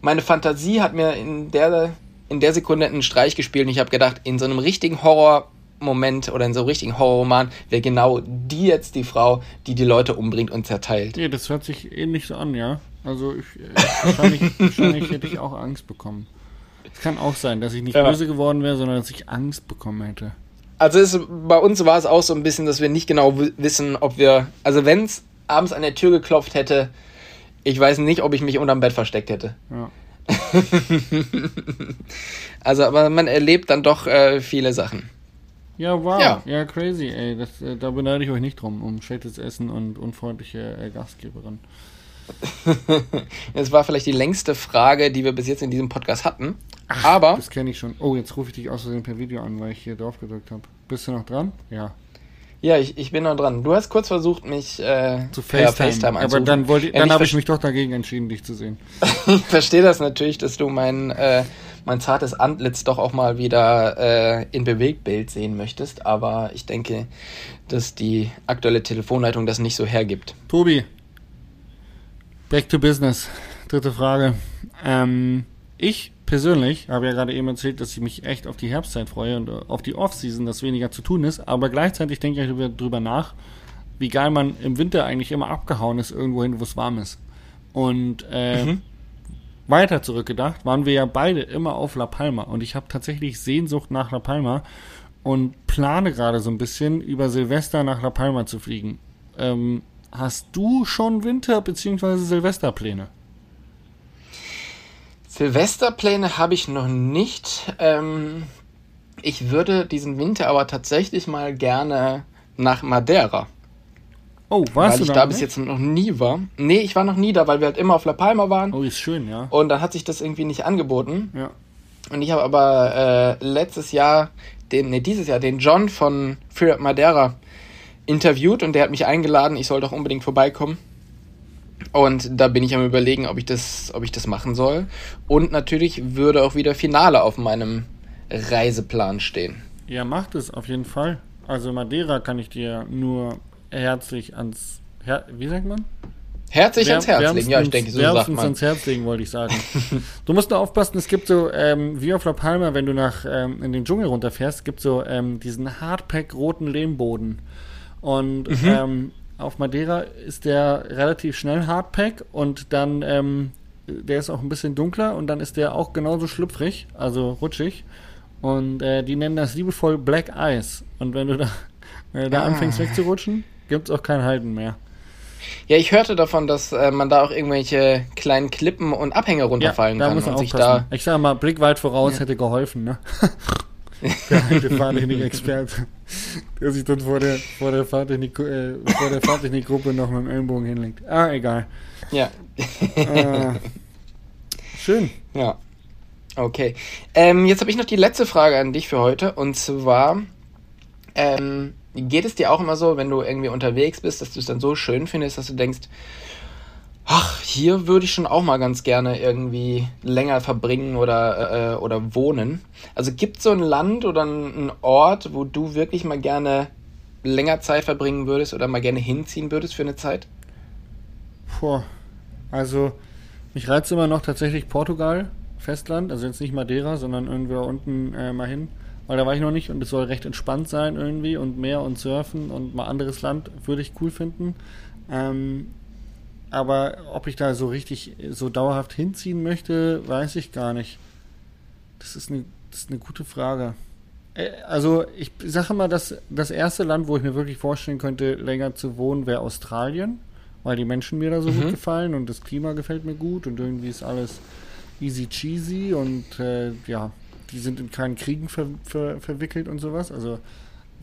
meine Fantasie hat mir in der, in der Sekunde einen Streich gespielt und ich habe gedacht, in so einem richtigen Horrormoment oder in so einem richtigen Horrorroman wäre genau die jetzt die Frau, die die Leute umbringt und zerteilt. Nee, das hört sich ähnlich so an, ja. Also ich, äh, wahrscheinlich, (laughs) wahrscheinlich hätte ich auch Angst bekommen. Es kann auch sein, dass ich nicht ja. böse geworden wäre, sondern dass ich Angst bekommen hätte. Also es, bei uns war es auch so ein bisschen, dass wir nicht genau wissen, ob wir, also wenn es abends an der Tür geklopft hätte, ich weiß nicht, ob ich mich unterm Bett versteckt hätte. Ja. (laughs) also, aber man erlebt dann doch äh, viele Sachen. Ja, wow. Ja, ja crazy, ey. Das, äh, da beneide ich euch nicht drum, um schlechtes Essen und unfreundliche äh, Gastgeberin. (laughs) Es war vielleicht die längste Frage, die wir bis jetzt in diesem Podcast hatten. Ach, aber. Das kenne ich schon. Oh, jetzt rufe ich dich aus Versehen per Video an, weil ich hier drauf gedrückt habe. Bist du noch dran? Ja. Ja, ich, ich bin noch dran. Du hast kurz versucht, mich äh, zu FaceTime, FaceTime Aber dann, wollte, dann habe ich mich doch dagegen entschieden, dich zu sehen. (laughs) ich verstehe das natürlich, dass du mein, äh, mein zartes Antlitz doch auch mal wieder äh, in Bewegtbild sehen möchtest. Aber ich denke, dass die aktuelle Telefonleitung das nicht so hergibt. Tobi, back to business. Dritte Frage. Ähm, ich persönlich habe ja gerade eben erzählt, dass ich mich echt auf die Herbstzeit freue und äh, auf die Offseason, dass weniger zu tun ist. Aber gleichzeitig denke ich darüber nach, wie geil man im Winter eigentlich immer abgehauen ist, irgendwo hin, wo es warm ist. Und äh, mhm. weiter zurückgedacht, waren wir ja beide immer auf La Palma. Und ich habe tatsächlich Sehnsucht nach La Palma und plane gerade so ein bisschen über Silvester nach La Palma zu fliegen. Ähm, hast du schon Winter- bzw. Silvesterpläne? Silvesterpläne habe ich noch nicht. Ähm, ich würde diesen Winter aber tatsächlich mal gerne nach Madeira. Oh, warst weil du ich da, bis jetzt noch nie war. Nee, ich war noch nie da, weil wir halt immer auf La Palma waren. Oh, ist schön, ja. Und dann hat sich das irgendwie nicht angeboten. Ja. Und ich habe aber äh, letztes Jahr, den, nee, dieses Jahr, den John von Free Madeira interviewt und der hat mich eingeladen, ich soll doch unbedingt vorbeikommen. Und da bin ich am überlegen, ob ich das, ob ich das machen soll. Und natürlich würde auch wieder Finale auf meinem Reiseplan stehen. Ja, macht es auf jeden Fall. Also Madeira kann ich dir nur herzlich ans Her wie sagt man? Herzlich ans Herz legen, ja, ich denke, so sagt man. ans Herz legen, wollte ich sagen. (laughs) du musst nur aufpassen, es gibt so, ähm, wie auf La Palma, wenn du nach ähm, in den Dschungel runterfährst, gibt so ähm, diesen Hardpack roten Lehmboden. Und mhm. ähm, auf Madeira ist der relativ schnell Hardpack und dann, ähm, der ist auch ein bisschen dunkler und dann ist der auch genauso schlüpfrig, also rutschig. Und äh, die nennen das liebevoll Black Ice. Und wenn du da, (laughs) wenn du da ah. anfängst wegzurutschen, gibt es auch kein Halten mehr. Ja, ich hörte davon, dass äh, man da auch irgendwelche kleinen Klippen und Abhänge runterfallen ja, da kann. Muss man und sich da ich sag mal, Blick weit voraus ja. hätte geholfen, ne? (laughs) (laughs) der alte Fahrtechnik-Experte, der sich dann vor der, vor der, Fahrtechnik, äh, vor der Fahrtechnikgruppe noch mit dem Ellenbogen hinlegt. Ah, egal. Ja. Äh, schön. Ja. Okay. Ähm, jetzt habe ich noch die letzte Frage an dich für heute. Und zwar, ähm, geht es dir auch immer so, wenn du irgendwie unterwegs bist, dass du es dann so schön findest, dass du denkst, ach, hier würde ich schon auch mal ganz gerne irgendwie länger verbringen oder, äh, oder wohnen. Also gibt es so ein Land oder ein Ort, wo du wirklich mal gerne länger Zeit verbringen würdest oder mal gerne hinziehen würdest für eine Zeit? Boah, also mich reizt immer noch tatsächlich Portugal, Festland, also jetzt nicht Madeira, sondern irgendwo unten äh, mal hin, weil da war ich noch nicht und es soll recht entspannt sein irgendwie und Meer und Surfen und mal anderes Land würde ich cool finden. Ähm, aber ob ich da so richtig, so dauerhaft hinziehen möchte, weiß ich gar nicht. Das ist eine, das ist eine gute Frage. Äh, also ich sage mal, dass das erste Land, wo ich mir wirklich vorstellen könnte, länger zu wohnen, wäre Australien, weil die Menschen mir da so mhm. gut gefallen und das Klima gefällt mir gut und irgendwie ist alles easy cheesy und äh, ja, die sind in keinen Kriegen ver, ver, verwickelt und sowas. Also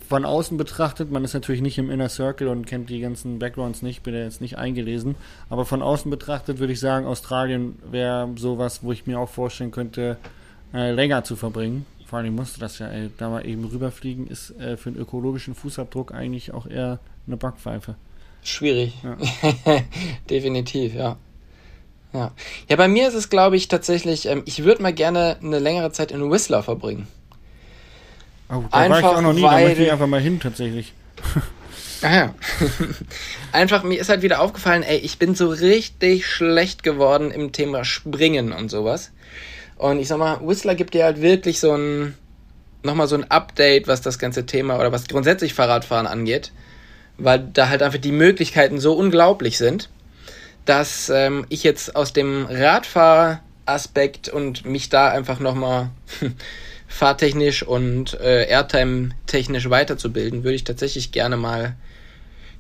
von außen betrachtet, man ist natürlich nicht im Inner Circle und kennt die ganzen Backgrounds nicht, bin ja jetzt nicht eingelesen, aber von außen betrachtet würde ich sagen, Australien wäre sowas, wo ich mir auch vorstellen könnte, äh, länger zu verbringen. Vor allem musste das ja, ey, da mal eben rüberfliegen, ist äh, für einen ökologischen Fußabdruck eigentlich auch eher eine Backpfeife. Schwierig. Ja. (laughs) Definitiv, ja. ja. Ja, bei mir ist es, glaube ich, tatsächlich, ähm, ich würde mal gerne eine längere Zeit in Whistler verbringen. Oh, da einfach, war ich auch noch nie, da möchte ich einfach mal hin tatsächlich. Ah ja. (laughs) einfach, mir ist halt wieder aufgefallen, ey, ich bin so richtig schlecht geworden im Thema Springen und sowas. Und ich sag mal, Whistler gibt dir halt wirklich so ein, nochmal so ein Update, was das ganze Thema oder was grundsätzlich Fahrradfahren angeht. Weil da halt einfach die Möglichkeiten so unglaublich sind, dass ähm, ich jetzt aus dem Radfahraspekt und mich da einfach nochmal (laughs) fahrtechnisch und äh, Airtime-technisch weiterzubilden, würde ich tatsächlich gerne mal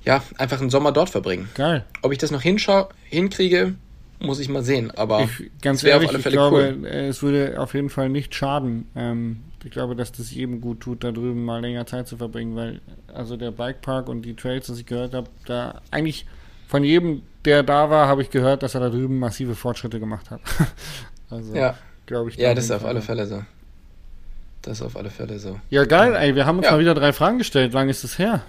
ja, einfach einen Sommer dort verbringen. Geil. Ob ich das noch hinschau hinkriege, muss ich mal sehen. Aber ich, ganz ehrlich, ich glaube, cool. es würde auf jeden Fall nicht schaden. Ähm, ich glaube, dass das jedem gut tut, da drüben mal länger Zeit zu verbringen, weil also der Bikepark und die Trails, das ich gehört habe, da eigentlich von jedem, der da war, habe ich gehört, dass er da drüben massive Fortschritte gemacht hat. (laughs) also, ja. glaube ich. Ja, das ist auf alle Fälle so. Das ist auf alle Fälle so. Ja, geil, ey. Wir haben uns ja. mal wieder drei Fragen gestellt. Wie lange ist das her?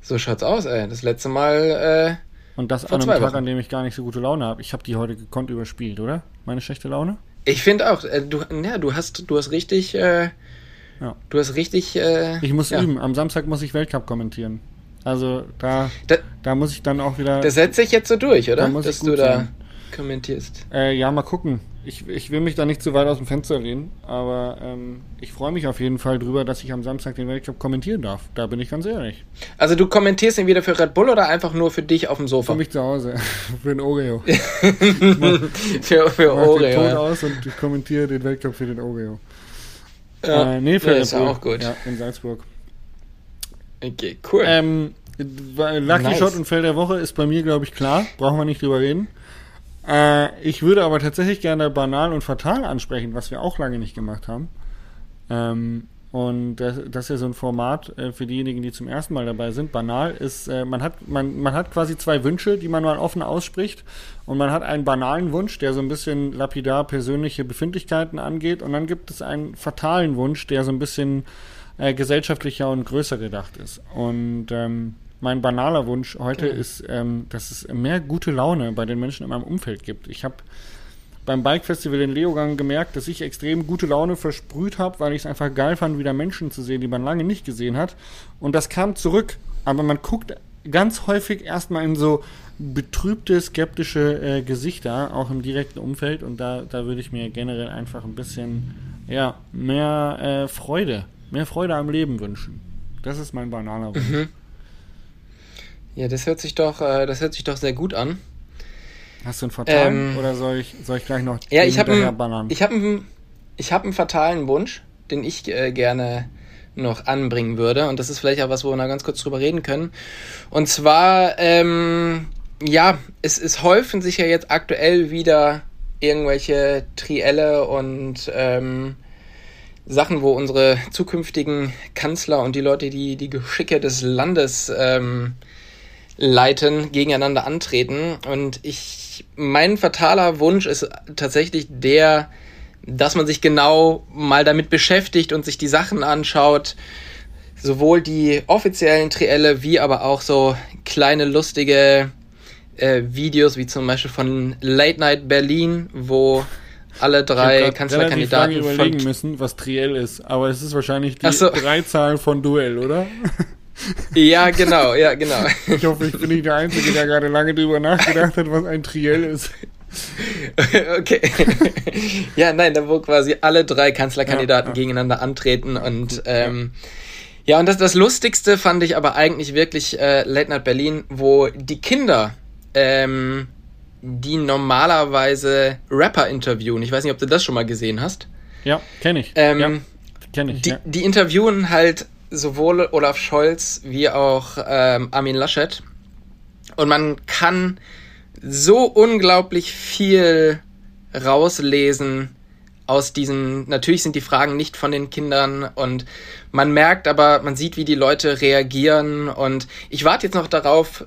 So schaut's aus, ey. Das letzte Mal. Äh, und das an einem Tag, Wochen. an dem ich gar nicht so gute Laune habe. Ich habe die heute gekonnt überspielt, oder? Meine schlechte Laune? Ich finde auch, äh, du, ja, du hast, du hast richtig, äh, ja. du hast richtig. Äh, ich muss ja. üben. Am Samstag muss ich Weltcup kommentieren. Also da, da, da muss ich dann auch wieder. Das setzt sich jetzt so durch, oder? Da Dass du da sein. Kommentierst. Äh, ja, mal gucken ich, ich will mich da nicht zu weit aus dem Fenster lehnen, aber ähm, ich freue mich auf jeden Fall drüber, dass ich am Samstag den Weltcup kommentieren darf. Da bin ich ganz ehrlich. Also du kommentierst ihn wieder für Red Bull oder einfach nur für dich auf dem Sofa? Für mich zu Hause. (laughs) für den Oreo. (laughs) für für ich Oreo. den Ton aus und ich kommentiere den Weltcup für den Oreo. Ja, äh, nee, für Red Bull. auch gut. Ja, in Salzburg. Okay, cool. Ähm, Lucky nice. Shot und Fell der Woche ist bei mir, glaube ich, klar. Brauchen wir nicht drüber reden. Äh, ich würde aber tatsächlich gerne banal und fatal ansprechen, was wir auch lange nicht gemacht haben. Ähm, und das, das, ist ja so ein Format äh, für diejenigen, die zum ersten Mal dabei sind. Banal ist, äh, man, hat, man, man hat quasi zwei Wünsche, die man mal offen ausspricht. Und man hat einen banalen Wunsch, der so ein bisschen lapidar persönliche Befindlichkeiten angeht. Und dann gibt es einen fatalen Wunsch, der so ein bisschen äh, gesellschaftlicher und größer gedacht ist. Und ähm, mein banaler Wunsch heute okay. ist, ähm, dass es mehr gute Laune bei den Menschen in meinem Umfeld gibt. Ich habe beim Bike Festival in Leogang gemerkt, dass ich extrem gute Laune versprüht habe, weil ich es einfach geil fand, wieder Menschen zu sehen, die man lange nicht gesehen hat. Und das kam zurück. Aber man guckt ganz häufig erstmal in so betrübte, skeptische äh, Gesichter, auch im direkten Umfeld. Und da, da würde ich mir generell einfach ein bisschen ja, mehr äh, Freude, mehr Freude am Leben wünschen. Das ist mein banaler Wunsch. Mhm. Ja, das hört sich doch, äh, das hört sich doch sehr gut an. Hast du einen fatalen ähm, oder soll ich, soll ich gleich noch Ja, ich habe einen, ich habe einen, ich habe einen fatalen Wunsch, den ich äh, gerne noch anbringen würde und das ist vielleicht auch was, wo wir noch ganz kurz drüber reden können. Und zwar, ähm, ja, es, es häufen sich ja jetzt aktuell wieder irgendwelche Trielle und ähm, Sachen, wo unsere zukünftigen Kanzler und die Leute, die die Geschicke des Landes ähm, leiten, gegeneinander antreten. Und ich, mein fataler Wunsch ist tatsächlich der, dass man sich genau mal damit beschäftigt und sich die Sachen anschaut. Sowohl die offiziellen Trielle wie aber auch so kleine lustige äh, Videos, wie zum Beispiel von Late Night Berlin, wo alle drei Kanzlerkandidaten überlegen müssen, was Triell ist, aber es ist wahrscheinlich die so. Dreizahl von Duell, oder? (laughs) Ja, genau, ja, genau. Ich hoffe, ich bin nicht der Einzige, der gerade lange drüber nachgedacht hat, was ein Triell ist. (laughs) Okay. Ja, nein, da wo quasi alle drei Kanzlerkandidaten ja, ja. gegeneinander antreten und ähm, ja, und das, das Lustigste fand ich aber eigentlich wirklich äh, Late Night Berlin, wo die Kinder, ähm, die normalerweise Rapper interviewen, ich weiß nicht, ob du das schon mal gesehen hast. Ja, kenne ich. Ähm, ja, kenn ich. Die, ja. die interviewen halt sowohl Olaf Scholz wie auch ähm, Armin Laschet. Und man kann so unglaublich viel rauslesen aus diesen, natürlich sind die Fragen nicht von den Kindern und man merkt aber, man sieht, wie die Leute reagieren und ich warte jetzt noch darauf,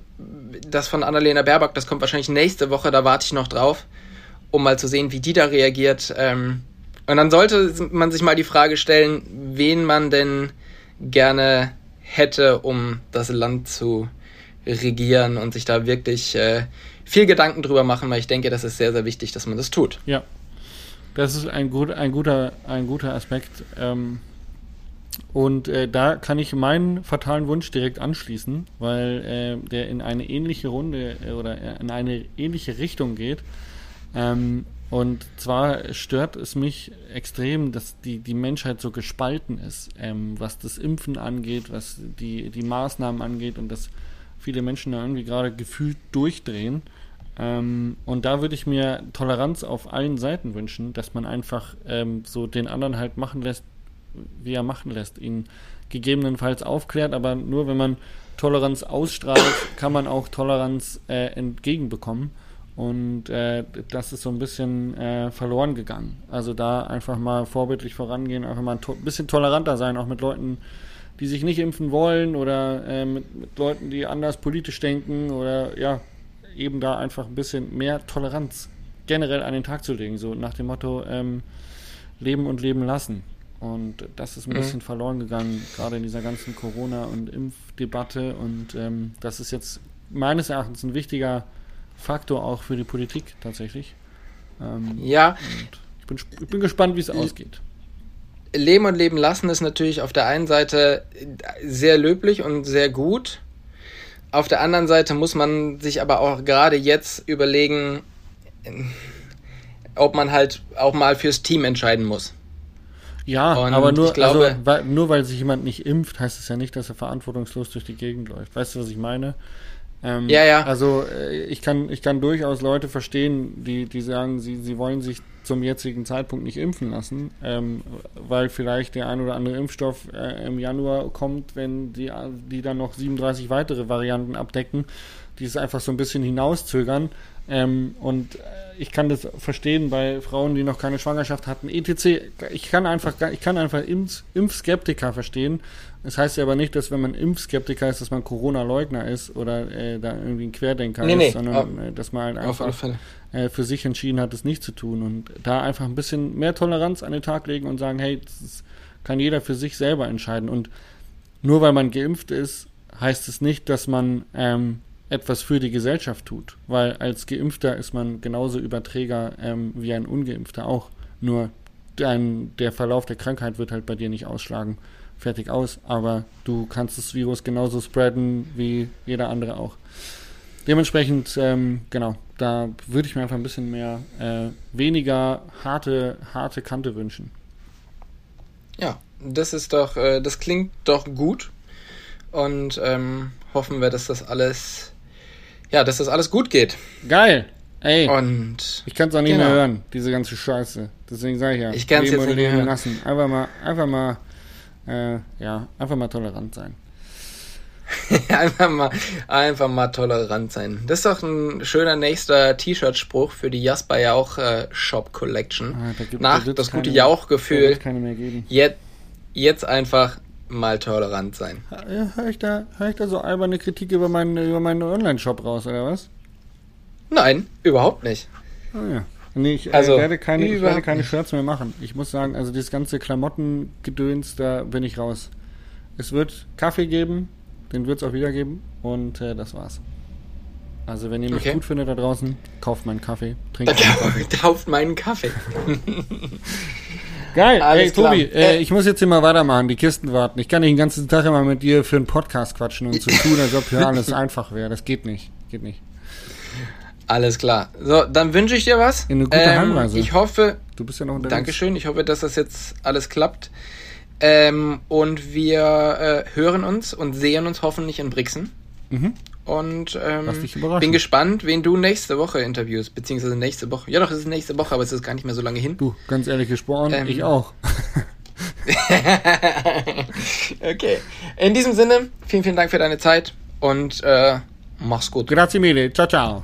das von Annalena Baerbock, das kommt wahrscheinlich nächste Woche, da warte ich noch drauf, um mal zu sehen, wie die da reagiert. Ähm, und dann sollte man sich mal die Frage stellen, wen man denn gerne hätte, um das Land zu regieren und sich da wirklich äh, viel Gedanken drüber machen, weil ich denke, das ist sehr, sehr wichtig, dass man das tut. Ja, das ist ein, gut, ein, guter, ein guter Aspekt. Ähm, und äh, da kann ich meinen fatalen Wunsch direkt anschließen, weil äh, der in eine ähnliche Runde äh, oder in eine ähnliche Richtung geht. Ähm, und zwar stört es mich extrem, dass die, die Menschheit so gespalten ist, ähm, was das Impfen angeht, was die, die Maßnahmen angeht und dass viele Menschen da irgendwie gerade gefühlt durchdrehen. Ähm, und da würde ich mir Toleranz auf allen Seiten wünschen, dass man einfach ähm, so den anderen halt machen lässt, wie er machen lässt, ihn gegebenenfalls aufklärt, aber nur wenn man Toleranz ausstrahlt, kann man auch Toleranz äh, entgegenbekommen. Und äh, das ist so ein bisschen äh, verloren gegangen. Also da einfach mal vorbildlich vorangehen, einfach mal ein to bisschen toleranter sein, auch mit Leuten, die sich nicht impfen wollen oder äh, mit, mit Leuten, die anders politisch denken oder ja, eben da einfach ein bisschen mehr Toleranz generell an den Tag zu legen. So nach dem Motto, ähm, leben und leben lassen. Und das ist ein mhm. bisschen verloren gegangen, gerade in dieser ganzen Corona- und Impfdebatte. Und ähm, das ist jetzt meines Erachtens ein wichtiger Faktor auch für die Politik tatsächlich. Ähm, ja. Ich bin, ich bin gespannt, wie es ausgeht. Leben und Leben lassen ist natürlich auf der einen Seite sehr löblich und sehr gut. Auf der anderen Seite muss man sich aber auch gerade jetzt überlegen, ob man halt auch mal fürs Team entscheiden muss. Ja, und aber nur, glaube, also, weil, nur weil sich jemand nicht impft, heißt es ja nicht, dass er verantwortungslos durch die Gegend läuft. Weißt du, was ich meine? Ähm, ja, ja. Also äh, ich kann, ich kann durchaus Leute verstehen, die, die sagen, sie, sie wollen sich zum jetzigen Zeitpunkt nicht impfen lassen, ähm, weil vielleicht der ein oder andere Impfstoff äh, im Januar kommt, wenn die, die dann noch 37 weitere Varianten abdecken, die es einfach so ein bisschen hinauszögern. Ähm, und äh, ich kann das verstehen bei Frauen, die noch keine Schwangerschaft hatten, etc. Ich kann einfach, ich kann einfach Impf Impfskeptiker verstehen. Das heißt ja aber nicht, dass wenn man Impfskeptiker ist, dass man Corona-Leugner ist oder äh, da irgendwie ein Querdenker nee, ist, nee, sondern auf, äh, dass man halt einfach äh, für sich entschieden hat, das nicht zu tun und da einfach ein bisschen mehr Toleranz an den Tag legen und sagen, hey, das kann jeder für sich selber entscheiden und nur weil man geimpft ist, heißt es nicht, dass man ähm, etwas für die Gesellschaft tut, weil als Geimpfter ist man genauso Überträger ähm, wie ein Ungeimpfter auch. Nur dein, der Verlauf der Krankheit wird halt bei dir nicht ausschlagen. Fertig aus. Aber du kannst das Virus genauso spreaden wie jeder andere auch. Dementsprechend, ähm, genau, da würde ich mir einfach ein bisschen mehr, äh, weniger harte, harte Kante wünschen. Ja, das ist doch, äh, das klingt doch gut. Und ähm, hoffen wir, dass das alles ja, dass das alles gut geht. Geil. Ey. Und. Ich kann es auch nicht genau. mehr hören, diese ganze Scheiße. Deswegen sage ich ja. Ich kann es jetzt nicht mehr hören. Lassen. Einfach mal, einfach mal, äh, ja, einfach mal tolerant sein. (laughs) einfach mal, einfach mal tolerant sein. Das ist doch ein schöner nächster T-Shirt-Spruch für die Jasper Jauch äh, Shop Collection. Ah, da gibt, Nach da das keine, gute Jauchgefühl. Jetzt, jetzt einfach mal tolerant sein. Höre ich, da, hör ich da so alberne Kritik über meinen, über meinen Online-Shop raus, oder was? Nein, überhaupt nicht. Oh ja. Nee, ich, äh, also, werde keine, ich werde keine Shirts mehr machen. Ich muss sagen, also dieses ganze Klamottengedöns, da bin ich raus. Es wird Kaffee geben, den wird es auch wieder geben und äh, das war's. Also wenn ihr mich okay. gut findet da draußen, kauft meinen Kaffee, trinkt (laughs) meinen Kaffee. Kauft meinen Kaffee. (laughs) Geil. Alles Ey, Tobi, äh, ich muss jetzt hier mal weitermachen, die Kisten warten. Ich kann nicht den ganzen Tag immer mit dir für einen Podcast quatschen und so tun, als ob hier (laughs) alles einfach wäre. Das geht nicht. Geht nicht. Alles klar. So, dann wünsche ich dir was. Eine gute ähm, Heimreise. Ich hoffe. Du bist ja noch unterwegs. Dankeschön. Ich hoffe, dass das jetzt alles klappt. Ähm, und wir äh, hören uns und sehen uns hoffentlich in Brixen. Mhm. Und ähm, bin gespannt, wen du nächste Woche interviewst, beziehungsweise nächste Woche. Ja, doch, es ist nächste Woche, aber es ist gar nicht mehr so lange hin. Du, ganz ehrlich gesprochen, ähm, ich auch. (laughs) okay. In diesem Sinne, vielen, vielen Dank für deine Zeit und äh, mach's gut. Grazie mille. Ciao, ciao.